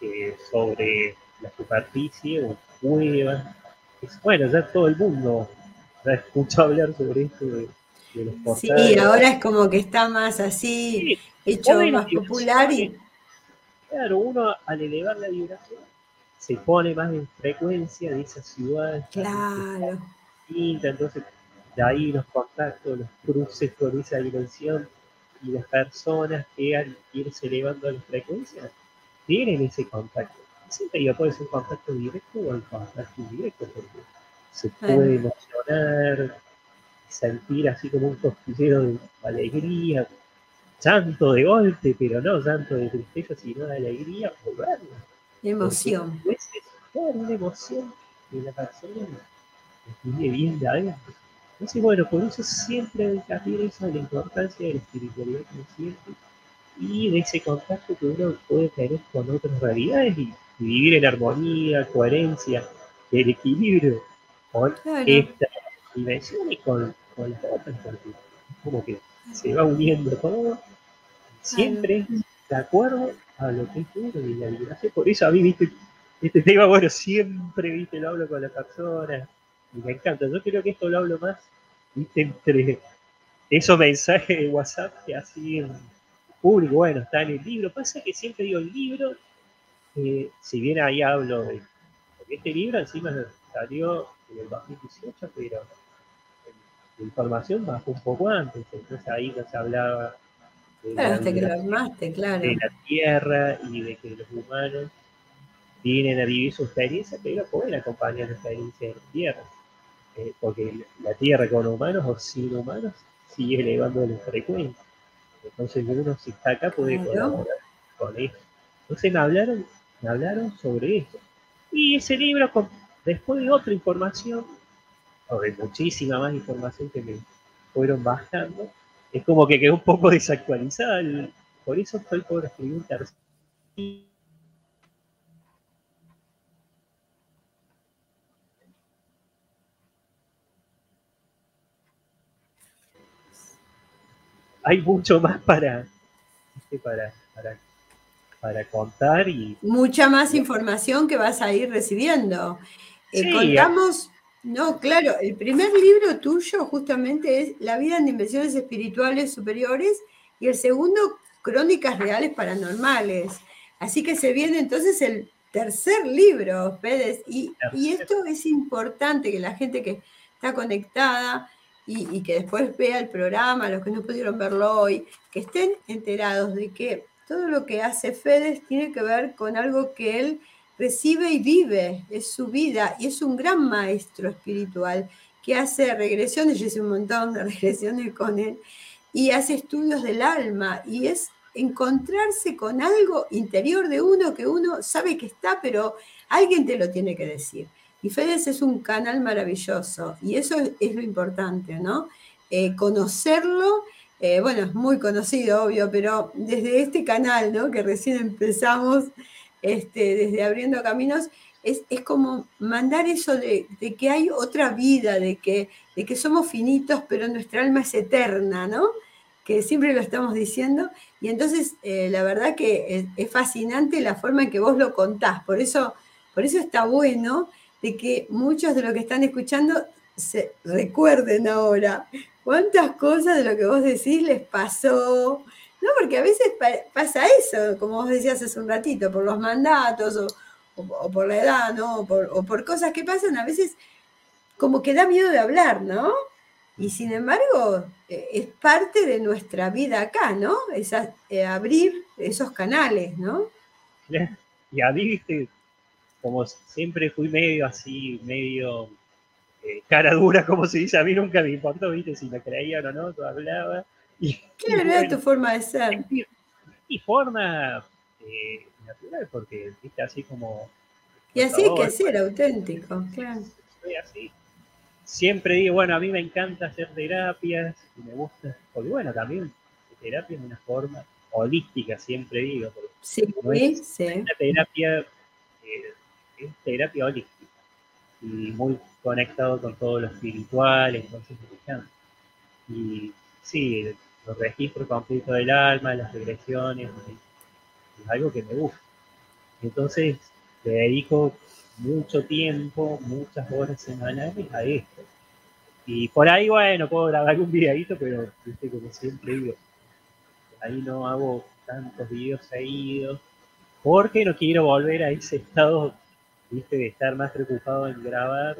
eh, sobre la superficie o cuevas. bueno, ya todo el mundo ha escuchado hablar sobre esto de, los portales. Sí, ahora es como que está más así, hecho más popular y Claro, uno al elevar la vibración se pone más en frecuencia de esa ciudad. Claro. entonces de ahí los contactos, los cruces con esa dimensión y las personas que al irse elevando la frecuencia tienen ese contacto. Siempre iba puede ser un contacto directo o un contacto indirecto, porque se puede emocionar, sentir así como un cosquilleo de alegría, llanto de golpe, pero no llanto de tristeza, sino de alegría o Emoción. Es, una emoción que la persona estudia bien de adentro. Entonces, bueno, por eso siempre que eso de la importancia de la espiritualidad consciente y de ese contacto que uno puede tener con otras realidades y, vivir en armonía, coherencia, el equilibrio con esta dimensión y con, con las otras, porque como que se va uniendo todo, siempre de acuerdo a lo que uno y la liberación. Por eso a mí, viste, este tema, bueno, siempre, viste, lo hablo con las personas y me encanta. Yo creo que esto lo hablo más, viste, entre esos mensajes de WhatsApp que así en público, bueno, está en el libro. Pasa que siempre digo el libro, eh, si bien ahí hablo de. Este libro encima salió en el 2018, pero la información bajó un poco antes, entonces ahí nos hablaba de, la, que lo armaste, claro. de la tierra y de que los humanos vienen a vivir su experiencia, pero pueden acompañar la experiencia de la tierra. Eh, porque la tierra con humanos o sin humanos sigue elevando la frecuencia. Entonces uno si está acá puede colaborar con eso. Entonces me hablaron, me hablaron sobre eso. Y ese libro, después de otra información, o de muchísima más información que me fueron bajando, es como que quedó un poco desactualizada. por eso estoy por escribir un tercer hay mucho más para, para, para, contar y... Mucha más información que vas a ir recibiendo. Eh, contamos, no, claro, el primer libro tuyo justamente es La vida en dimensiones espirituales superiores y el segundo, Crónicas Reales Paranormales. Así que se viene entonces el tercer libro, Pérez, y, y esto es importante que la gente que está conectada y, que después vea el programa, los que no pudieron verlo hoy, que estén enterados de que todo lo que hace Fedes tiene que ver con algo que él recibe y vive, es su vida y es un gran maestro espiritual que hace regresiones, yo hice un montón de regresiones con él, y hace estudios del alma y es encontrarse con algo interior de uno que uno sabe que está, pero alguien te lo tiene que decir. Y Fedes es un canal maravilloso y eso es, lo importante, ¿no? Eh, conocerlo, eh, bueno, es muy conocido, obvio, pero desde este canal, ¿no? Que recién empezamos, este, desde Abriendo Caminos, es, como mandar eso de, que hay otra vida, de que, de que somos finitos, pero nuestra alma es eterna, ¿no? Que siempre lo estamos diciendo. Y entonces, eh, la verdad que es, es, fascinante la forma en que vos lo contás. Por eso, por eso está bueno de que muchos de los que están escuchando se recuerden ahora cuántas cosas de lo que vos decís les pasó. No, porque a veces pasa eso, como vos decías hace un ratito, por los mandatos o, por la edad, ¿no? O por, cosas que pasan, a veces como que da miedo de hablar, ¿no? Y sin embargo, e, es parte de nuestra vida acá, ¿no? Es eh, abrir esos canales, ¿no? Y a mí, como siempre fui medio así, medio eh, cara dura, como se dice, a mí nunca me importó, viste, si me creían o no, tú hablaba. Y, claro, era tu forma de ser. Y forma eh, natural, porque, viste, así como... Y así es que ser auténtico, claro. Soy así. Siempre digo, bueno, a mí me encanta hacer terapias, y me gusta, porque bueno, también terapia es una forma holística, siempre digo. Sí, sí. Una terapia eh, es terapia holística y muy conectado con todo lo espiritual, entonces Y sí, los registros completos del alma, las regresiones, es algo que me gusta. Entonces, le dedico mucho tiempo, muchas horas semanales a esto. Y por ahí, bueno, puedo grabar algún videito, pero viste, como siempre digo, ahí no hago tantos videos seguidos, porque no quiero volver a ese estado viste, de estar más preocupado en grabar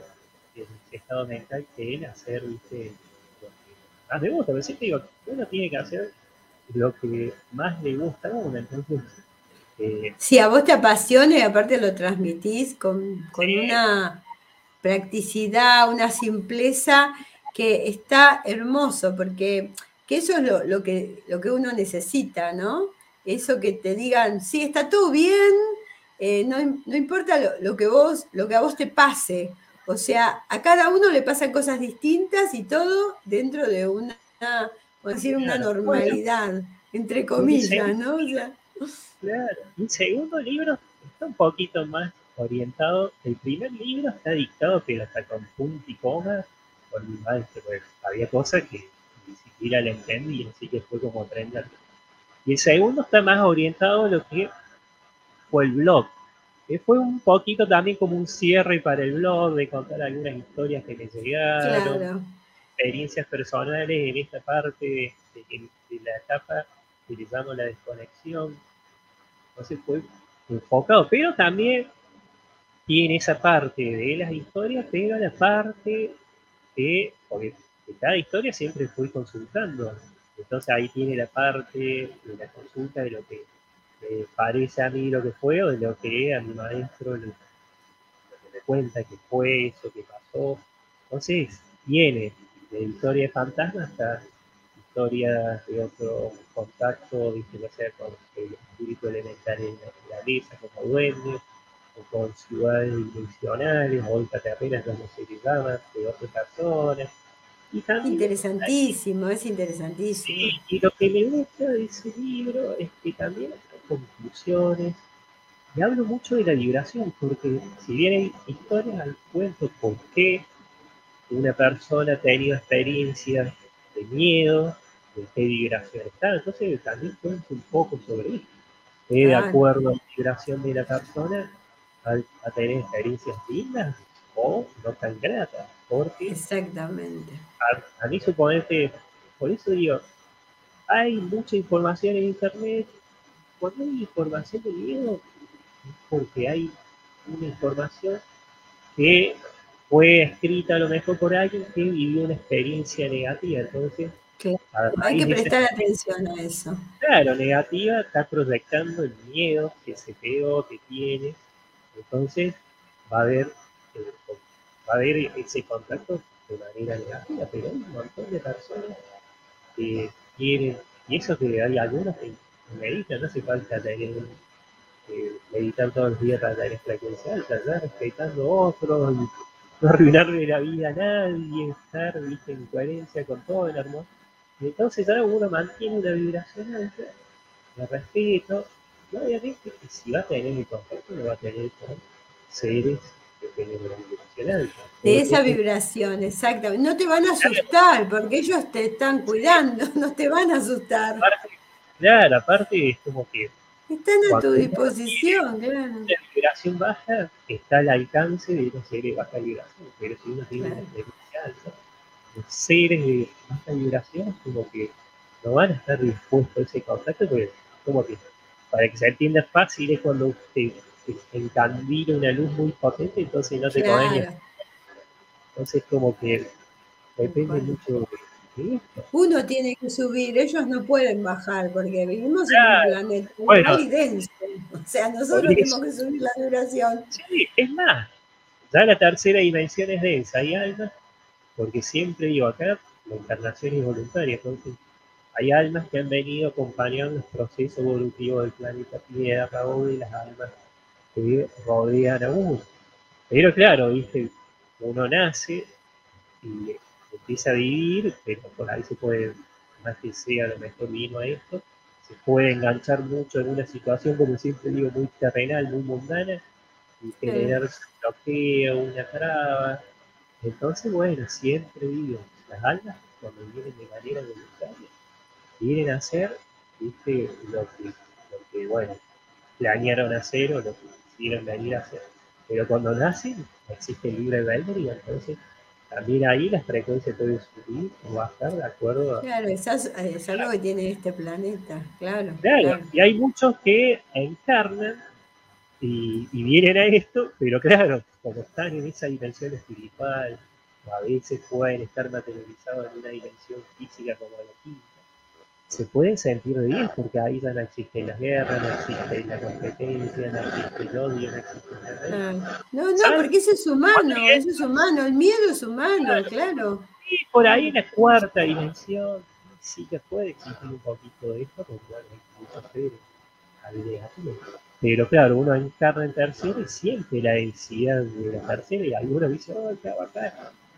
el estado mental que en hacer, viste, más le gusta. Pero siempre digo, uno tiene que hacer lo que más le gusta a uno, entonces... Eh, si a vos te apasiona y aparte lo transmitís con, con una practicidad, una simpleza que está hermoso, porque que eso es lo, lo, que, lo que uno necesita, ¿no? Eso que te digan, sí, está todo bien, eh, no, no, importa lo, lo, que vos, lo que a vos te pase. O sea, a cada uno le pasan cosas distintas y todo dentro de una, decir, una normalidad, entre comillas, ¿no? O sea, claro. Un segundo libro está un poquito más orientado. El primer libro está dictado, pero hasta con punto y coma, por mi maestro, pues, había cosas que ni siquiera le entendí, así que fue como aprender. Y el segundo está más orientado a lo que fue el blog. Que fue un poquito también como un cierre para el blog, de contar algunas historias que me llegaron, experiencias personales en esta parte de, de la etapa que le llamo la desconexión. Entonces fue enfocado, pero también tiene esa parte de las historias, pero la parte de, porque de cada historia siempre fui consultando. Entonces ahí tiene la parte de la consulta de lo que me parece a mí lo que fue o de lo que a mi maestro lo, que me cuenta que fue eso, que pasó. Entonces tiene de historia de fantasmas hasta historias de otro contacto, ¿viste? ya sea con el espíritu elemental en la naturaleza, como duendes, o con ciudades dimensionales, o ultraterrenas, como se les llama, de otras personas. Y también, interesantísimo, es interesantísimo. Sí, y lo que me gusta de ese libro es que también hay conclusiones, y hablo mucho de la vibración, porque si bien hay historias al cuento por qué una persona ha tenido experiencias de miedo, de qué vibración está, entonces también cuento un poco sobre esto. de acuerdo a la vibración de la persona, a, tener experiencias lindas o no tan gratas. Porque Exactamente. A, a mí suponete, por eso digo, hay mucha información en internet. Cuando hay información de miedo, es porque hay una información que fue escrita a lo mejor por alguien que vivió una experiencia negativa. Entonces, hay que prestar atención a eso. Claro, negativa está proyectando el miedo que se quedó, que tiene. Entonces, va a haber, va a haber ese contacto de manera negativa, pero hay un montón de personas que quieren, y eso que hay algunos que meditan, no hace falta tener eh, meditar todos los días para tener frecuencia alta, ya respetando a otros, no arruinarle la vida a nadie, estar ¿viste? en coherencia con todo el. Y entonces ya uno mantiene una vibración alta de respeto, y obviamente si va a tener el contacto, lo va a tener con seres que tienen una vibración alta. De esa vibración, exactamente. No te van a asustar, porque ellos te están cuidando, no te van a asustar. claro, aparte es como que están a tu disposición, claro. La vibración baja está al alcance de los seres de baja vibración, pero si uno tiene una vibración alta, los seres de baja vibración como que no van a estar dispuestos a ese contacto, porque como que para que se entienda fácil es cuando te, te encandila una luz muy potente, entonces no te claro. Entonces como que depende mucho uno tiene que subir, ellos no pueden bajar porque vivimos en un planeta muy denso. O sea, nosotros tenemos que subir la vibración. Sí, es más, ya la tercera dimensión es densa, hay almas, porque siempre digo acá, la encarnación es voluntaria, entonces hay almas que han venido acompañando el proceso evolutivo del planeta Tierra de las almas que rodean a uno. Pero claro, viste, uno nace y empieza a vivir, pero por ahí se puede, más que sea lo mejor vino a esto, se puede enganchar mucho en una situación, como siempre digo, muy terrenal, muy mundana, y generar un bloqueo, una traba. Entonces, bueno, siempre digo, las almas, cuando vienen de manera voluntaria, vienen a hacer ¿viste? Lo, que, lo que, bueno, planearon hacer o lo que quisieron venir a hacer. Pero cuando nacen, existe el libre albedrío, entonces también ahí la frecuencia puede subir o bajar de acuerdo a... Claro, es, es algo que tiene este planeta, claro, claro. y hay muchos que encarnan y, y, vienen a esto, pero claro, como están en esa dimensión espiritual, o a veces pueden estar materializados en una dimensión física como la quinta, se pueden sentir bien porque ahí ya no existen las guerras, no existe la competencia, no existe el odio, no existe nada. Ah, no, no, porque eso es humano, eso es humano, el miedo es humano, claro. Y por ahí la cuarta dimensión sí que puede existir un poquito de esto, porque Pero claro, uno encarna en tercero y siente la densidad de la tercera y algunos dicen, oh, qué bacán.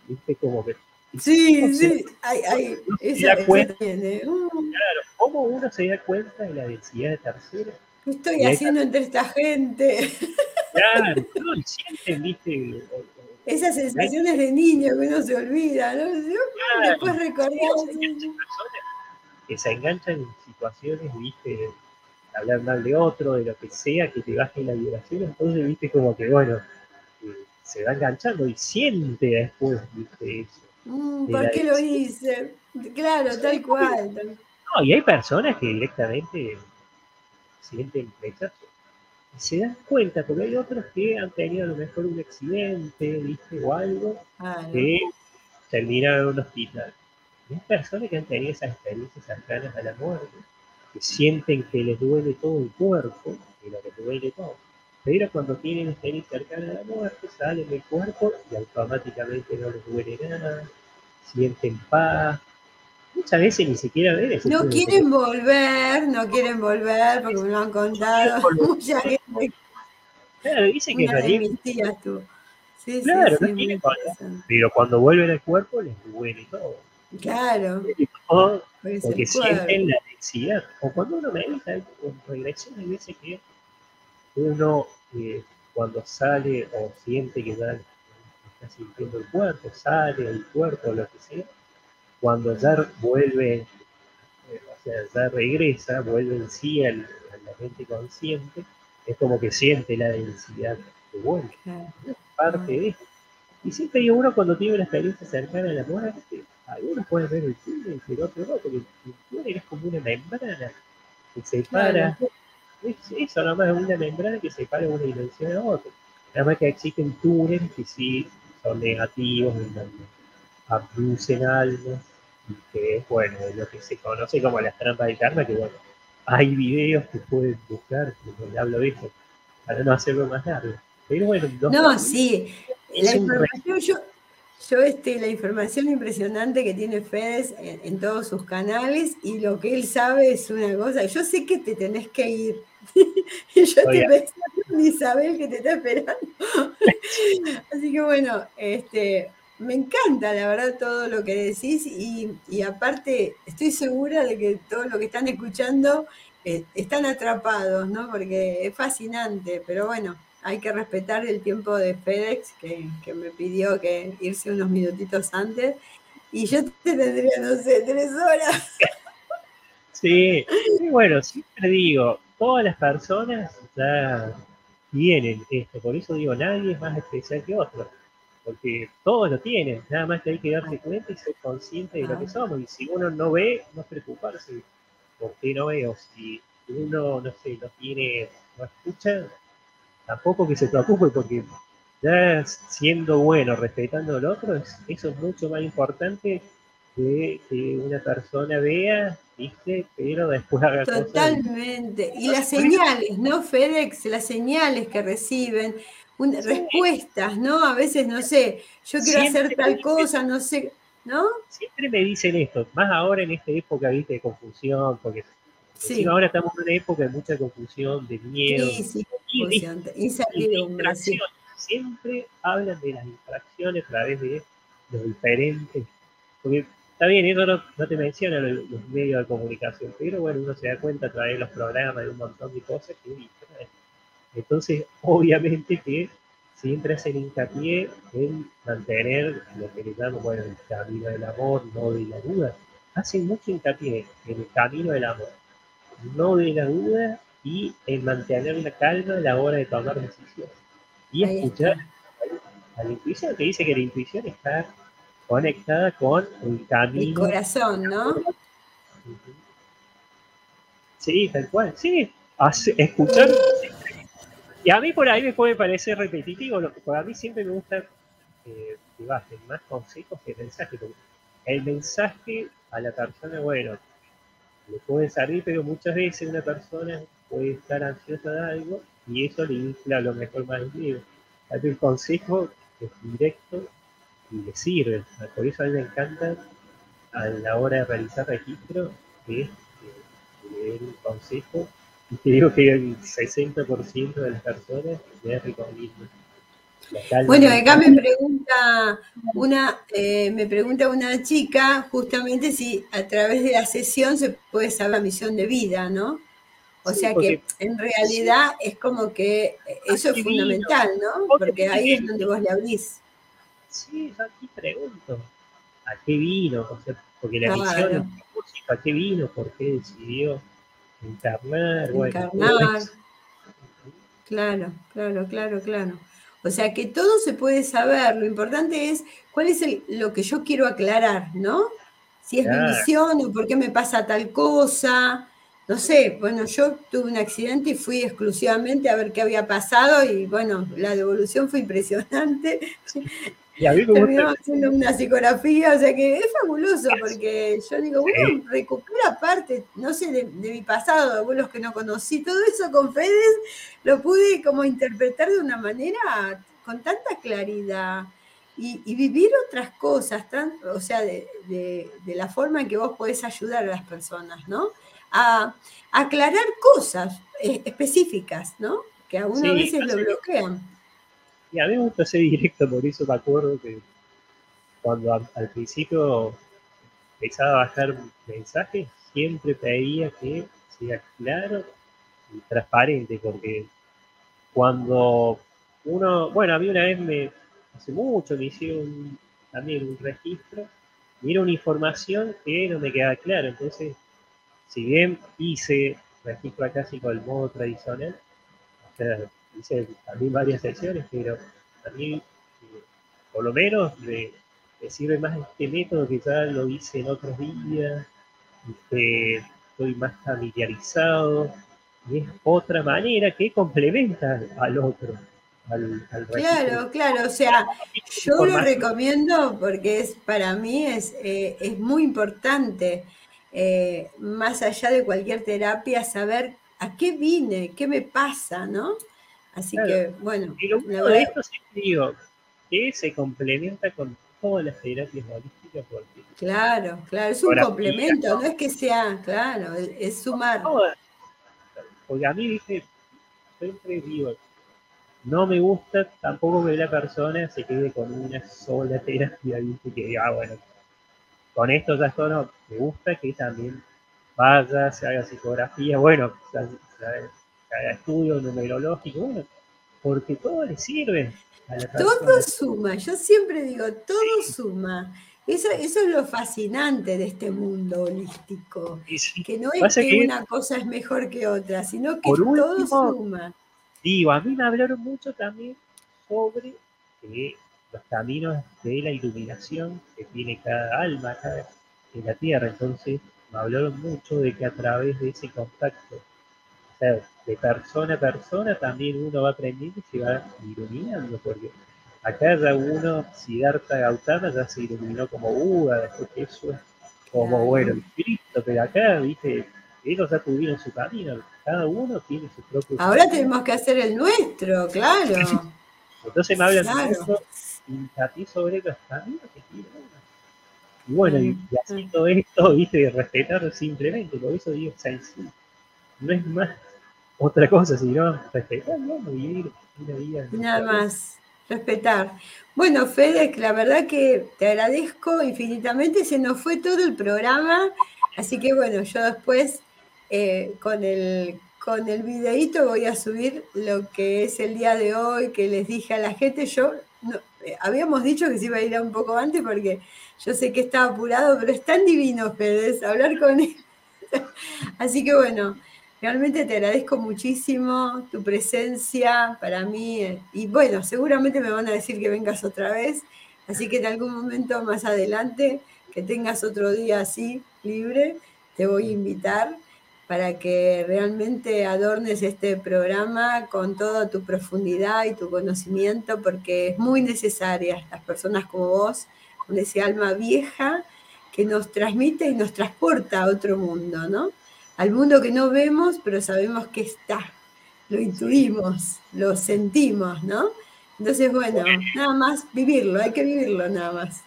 Viste como que. Sí, sí, hay, hay, esa, da cuenta. esa tiene. Uh, Claro, ¿cómo uno se da cuenta de la densidad de tercera? ¿Qué estoy haciendo entre esta gente? Claro, no, y sienten, viste, Esas sensaciones de niño que uno se olvida, ¿no? Yo, Claro. Después recordar. Que se enganchan en situaciones, viste, hablar mal de otro, de lo que sea, que te baje la vibración, entonces, viste, como que, bueno, eh, se va enganchando y siente después, viste, eso. Mm, ¿Por qué lo hice? Claro, tal cual. tal- No, y hay personas que directamente sienten rechazo. Y se dan cuenta, porque hay otros que han tenido a lo mejor un accidente, viste, o algo, Claro. que terminaron en un hospital. Y hay personas que han tenido esas experiencias cercanas a la muerte, que sienten que les duele todo el cuerpo, que lo que les duele todo. Pero cuando tienen experiencia cercana a la muerte, salen del cuerpo y automáticamente no les duele nada, sienten paz. Muchas veces ni siquiera ven No quieren volver, no quieren volver porque me lo han contado mucha gente. Claro, dicen que tú. Sí, Claro, sí, no sí, volver. pero cuando vuelven al cuerpo les duele todo. Claro, Todo porque sienten la densidad. O cuando uno medita en regresión, hay veces que uno eh, cuando sale o siente que ya está sintiendo el cuerpo, sale el cuerpo, lo que sea, cuando ya vuelve, eh, o sea, ya regresa, vuelve en sí al- a la mente consciente, es como que siente la densidad de vuelta, Claro. parte de esto. Y siempre hay uno cuando tiene una experiencia cercana a la muerte, algunos pueden ver el túnel, pero otros no, porque el túnel es como una membrana que separa, es eso nada más, es una membrana que separa una dimensión a otra. Nada más que existen túneles que sí son negativos, abducen almas, y que es, bueno, es lo que se conoce como las trampas del karma, que bueno, hay videos que pueden buscar, donde hablo de eso, para no hacerlo más largo. Pero bueno, No, sí. La información, yo, yo este, la información impresionante que tiene Fedes en, en todos sus canales y lo que él sabe es una cosa. Yo sé que te tenés que ir. y yo Oye. te pensando en Isabel que te está esperando. Así que bueno, este, me encanta la verdad todo lo que decís y, y aparte estoy segura de que todo lo que están escuchando eh, están atrapados, ¿no? Porque es fascinante, pero bueno, hay que respetar el tiempo de FedEx, que, que me pidió que irse unos minutitos antes, y yo te tendría, no sé, tres horas. Sí, y bueno, siempre digo, todas las personas ya tienen esto, por eso digo, nadie es más especial que otro, porque todos lo tienen, nada más que hay que darse cuenta y ser consciente de lo que somos, y si uno no ve, no preocuparse, ¿por qué no veo? Si uno, no sé, no tiene, no escucha, tampoco que se preocupe, porque ya siendo bueno, respetando al otro, es- eso es mucho más importante que que una persona vea, ¿viste? Pero después haga cosas. Totalmente. Y las señales, ¿no, FedEx? Las señales que reciben, un- Sí. respuestas, ¿no? A veces, no sé, yo quiero hacer tal cosa, no sé, ¿no? Siempre me dicen esto, más ahora en esta época, ¿viste? De confusión, porque Sí, ahora estamos en una época de mucha confusión, de miedo, sí, sí, confusión, y de incertidumbre, sí. distracciones. Siempre hablan de las distracciones a través de los diferentes. Porque está bien, eso no, no te menciona los, los medios de comunicación, pero bueno, uno se da cuenta a través de los programas, de un montón de cosas que distraen. Entonces, obviamente que siempre hacen hincapié en mantener lo que le llaman, bueno, el camino del amor, no de la duda. Hacen mucho hincapié en el camino del amor, no de la duda y en mantener la calma a la hora de tomar decisiones. Y Ahí escuchar está. a la intuición, que dice que la intuición está conectada con el El camino. corazón, ¿no? Sí, tal cual. Sí, escuchar. Y a mí por ahí me puede parecer repetitivo, lo que para mí siempre me gusta eh, que bajen más consejos que mensajes. El mensaje a la persona, bueno, le puede servir, pero muchas veces una persona puede estar ansiosa de algo y eso le infla a lo mejor más el miedo. Que El consejo es directo y le sirve. Por eso a mí me encanta a la hora de realizar registro que le den un consejo Y te digo que el 60% de las personas me recomiendan. Bueno, acá me pregunta una, eh, me pregunta una chica justamente si a través de la sesión se puede saber la misión de vida, ¿no? O sea que en realidad es como que eso es fundamental, ¿no? Porque ahí es donde vos le abrís. Sí, yo aquí pregunto, ¿a qué vino? O sea, porque la misión es ¿a qué vino? ¿Por qué decidió encarnar? Encarnar. claro, claro, claro, claro. O sea que todo se puede saber, lo importante es cuál es lo que yo quiero aclarar, ¿no? Si es mi misión o por qué me pasa tal cosa. No sé, bueno, yo tuve un accidente y fui exclusivamente a ver qué había pasado y bueno, la devolución fue impresionante. Y a Terminamos haciendo una psicografía, o sea que es fabuloso porque yo digo, bueno, recupera parte, no sé, de, mi pasado, de abuelos que no conocí, todo eso con Fedes lo pude como interpretar de una manera con tanta claridad y, vivir otras cosas, o sea, de, la forma en que vos podés ayudar a las personas, ¿no? A, aclarar cosas eh, específicas, ¿no? Que a uno a veces lo bloquean. Y a mí me gusta ser directo, por eso me acuerdo que cuando al, principio empezaba a bajar mensajes, siempre pedía que sea claro y transparente, porque cuando uno, bueno, a mí una vez me, hace mucho me hicieron también un registro y era una información que no me quedaba claro, entonces, si bien hice registro acá así con el modo tradicional, o sea, hice también varias sesiones, pero a mí, eh, por lo menos, me, sirve más este método que ya lo hice en otros días, que estoy más familiarizado, y es otra manera que complementa al otro. Al, claro, claro, o sea, yo lo recomiendo porque es para mí es, eh, es muy importante, eh, más allá de cualquier terapia, saber a qué vine, qué me pasa, ¿no? Así que, bueno. Y lo bueno de esto sí digo, que se complementa con todas las terapias holísticas. Porque claro, claro, es un complemento, no es que sea, claro, es sumar. Porque a mí, dije, siempre digo, no me gusta tampoco que la persona se quede con una sola terapia, ¿viste? que diga, ah, bueno, con esto ya esto no, me gusta que también vaya, se haga psicografía, bueno, haga estudio numerológico, bueno, porque todo le sirve. A la todo suma, yo siempre digo, todo suma. Eso, eso, es lo fascinante de este mundo holístico, que no es que, una cosa es mejor que otra, sino que todo suma. Digo, a mí me hablaron mucho también sobre eh, los caminos de la iluminación que tiene cada alma en la Tierra. Entonces, me hablaron mucho de que a través de ese contacto de persona a persona también uno va aprendiendo y se va iluminando, porque acá ya uno, Siddhartha Gautama ya se iluminó como Buda, después que eso es como, bueno, Cristo, pero acá, viste, ellos ya tuvieron su camino, cada uno tiene su propio Ahora tenemos que hacer el nuestro, claro. Entonces me hablan de eso y ti sobre los caminos que tiene uno. Y bueno, y, haciendo esto, viste, respetar simplemente, por eso digo sencillo. No es más otra cosa, sino respetar, ¿no? vivir una vida. Nada más, respetar. Bueno, Fede, la verdad que te agradezco infinitamente, se nos fue todo el programa, así que bueno, yo después eh, con el con el videíto voy a subir lo que es el día de hoy, que les dije a la gente, yo eh, habíamos dicho que se iba a ir un poco antes porque yo sé que estaba apurado, pero es tan divino, Fede, hablar con él. Así que bueno, Realmente te agradezco muchísimo tu presencia para mí eh, y bueno, seguramente me van a decir que vengas otra vez, así que en algún momento más adelante, que tengas otro día así libre, te voy a invitar para que realmente adornes este programa con toda tu profundidad y tu conocimiento, porque es muy necesaria las personas como vos, con ese alma vieja que nos transmite y nos transporta a otro mundo, ¿no? Al mundo que no vemos, pero sabemos que está. Lo intuimos, lo sentimos, ¿no? Entonces, bueno, nada más vivirlo, hay que vivirlo nada más.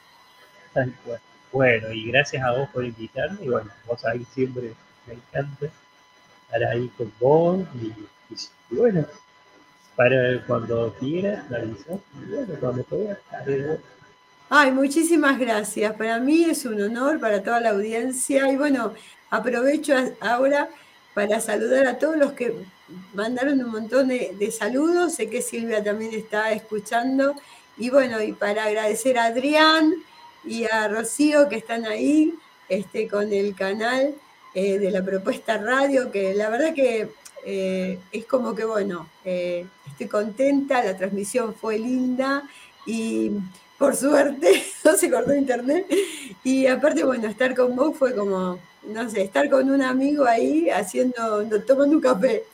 Bueno, y gracias a vos por invitarme, y bueno, vos ahí siempre me encanta. estar ahí con vos y, bueno, para cuando quieras, la y bueno, cuando puedas, Ay, muchísimas gracias. Para mí es un honor, para toda la audiencia. Y bueno, aprovecho ahora para saludar a todos los que mandaron un montón de, saludos. Sé que Silvia también está escuchando. Y bueno, y para agradecer a Adrián y a Rocío que están ahí este, con el canal eh, de la propuesta radio, que la verdad que eh, es como que, bueno, eh, estoy contenta, la transmisión fue linda y por suerte no se cortó internet. Y aparte, bueno, estar con vos fue como, no sé, estar con un amigo ahí haciendo, tomando un café.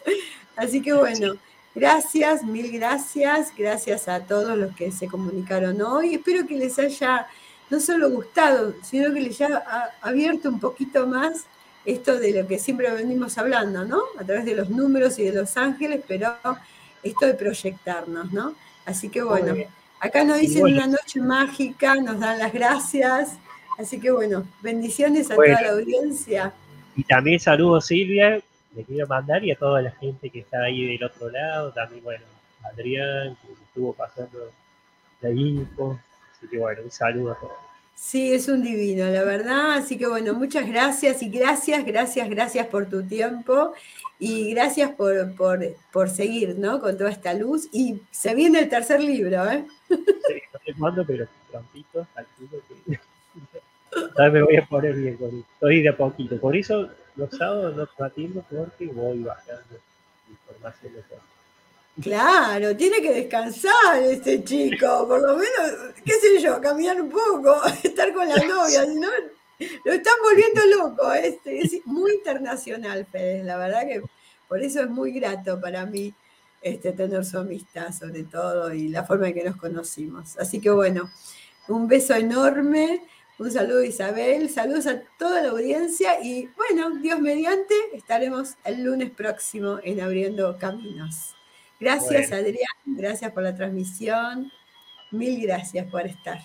Así que bueno. Gracias, mil gracias, gracias a todos los que se comunicaron hoy. Espero que les haya no solo gustado, sino que les haya abierto un poquito más esto de lo que siempre venimos hablando, ¿no? A través de los números y de los ángeles, pero esto de proyectarnos, ¿no? Así que bueno, acá nos dicen una noche mágica, nos dan las gracias. Así que bueno, bendiciones a toda la audiencia. Y también saludos Silvia, le quiero mandar y a toda la gente que está ahí del otro lado, también, bueno, Adrián, que estuvo pasando la info, así que bueno, un saludo a todos. Sí, es un divino, la verdad. Así que bueno, muchas gracias y gracias, gracias, gracias por tu tiempo y gracias por, por, por seguir, ¿no? Con toda esta luz. Y se viene el tercer libro, ¿eh? Sí, no sé cuándo, pero prontito, que... me voy a poner bien con esto. Estoy de a poquito. Por eso los sábados no atiendo porque voy bajando información de todo. Claro, tiene que descansar este chico, por lo menos, qué sé yo, caminar un poco, estar con la novia, si no, lo están volviendo loco, este, es muy internacional, Fede, la verdad que por eso es muy grato para mí este, tener su amistad sobre todo y la forma en que nos conocimos. Así que bueno, un beso enorme un saludo Isabel, saludos a toda la audiencia y bueno, Dios mediante, estaremos el lunes próximo en Abriendo Caminos. Gracias Adrián, gracias por la transmisión, mil gracias por estar.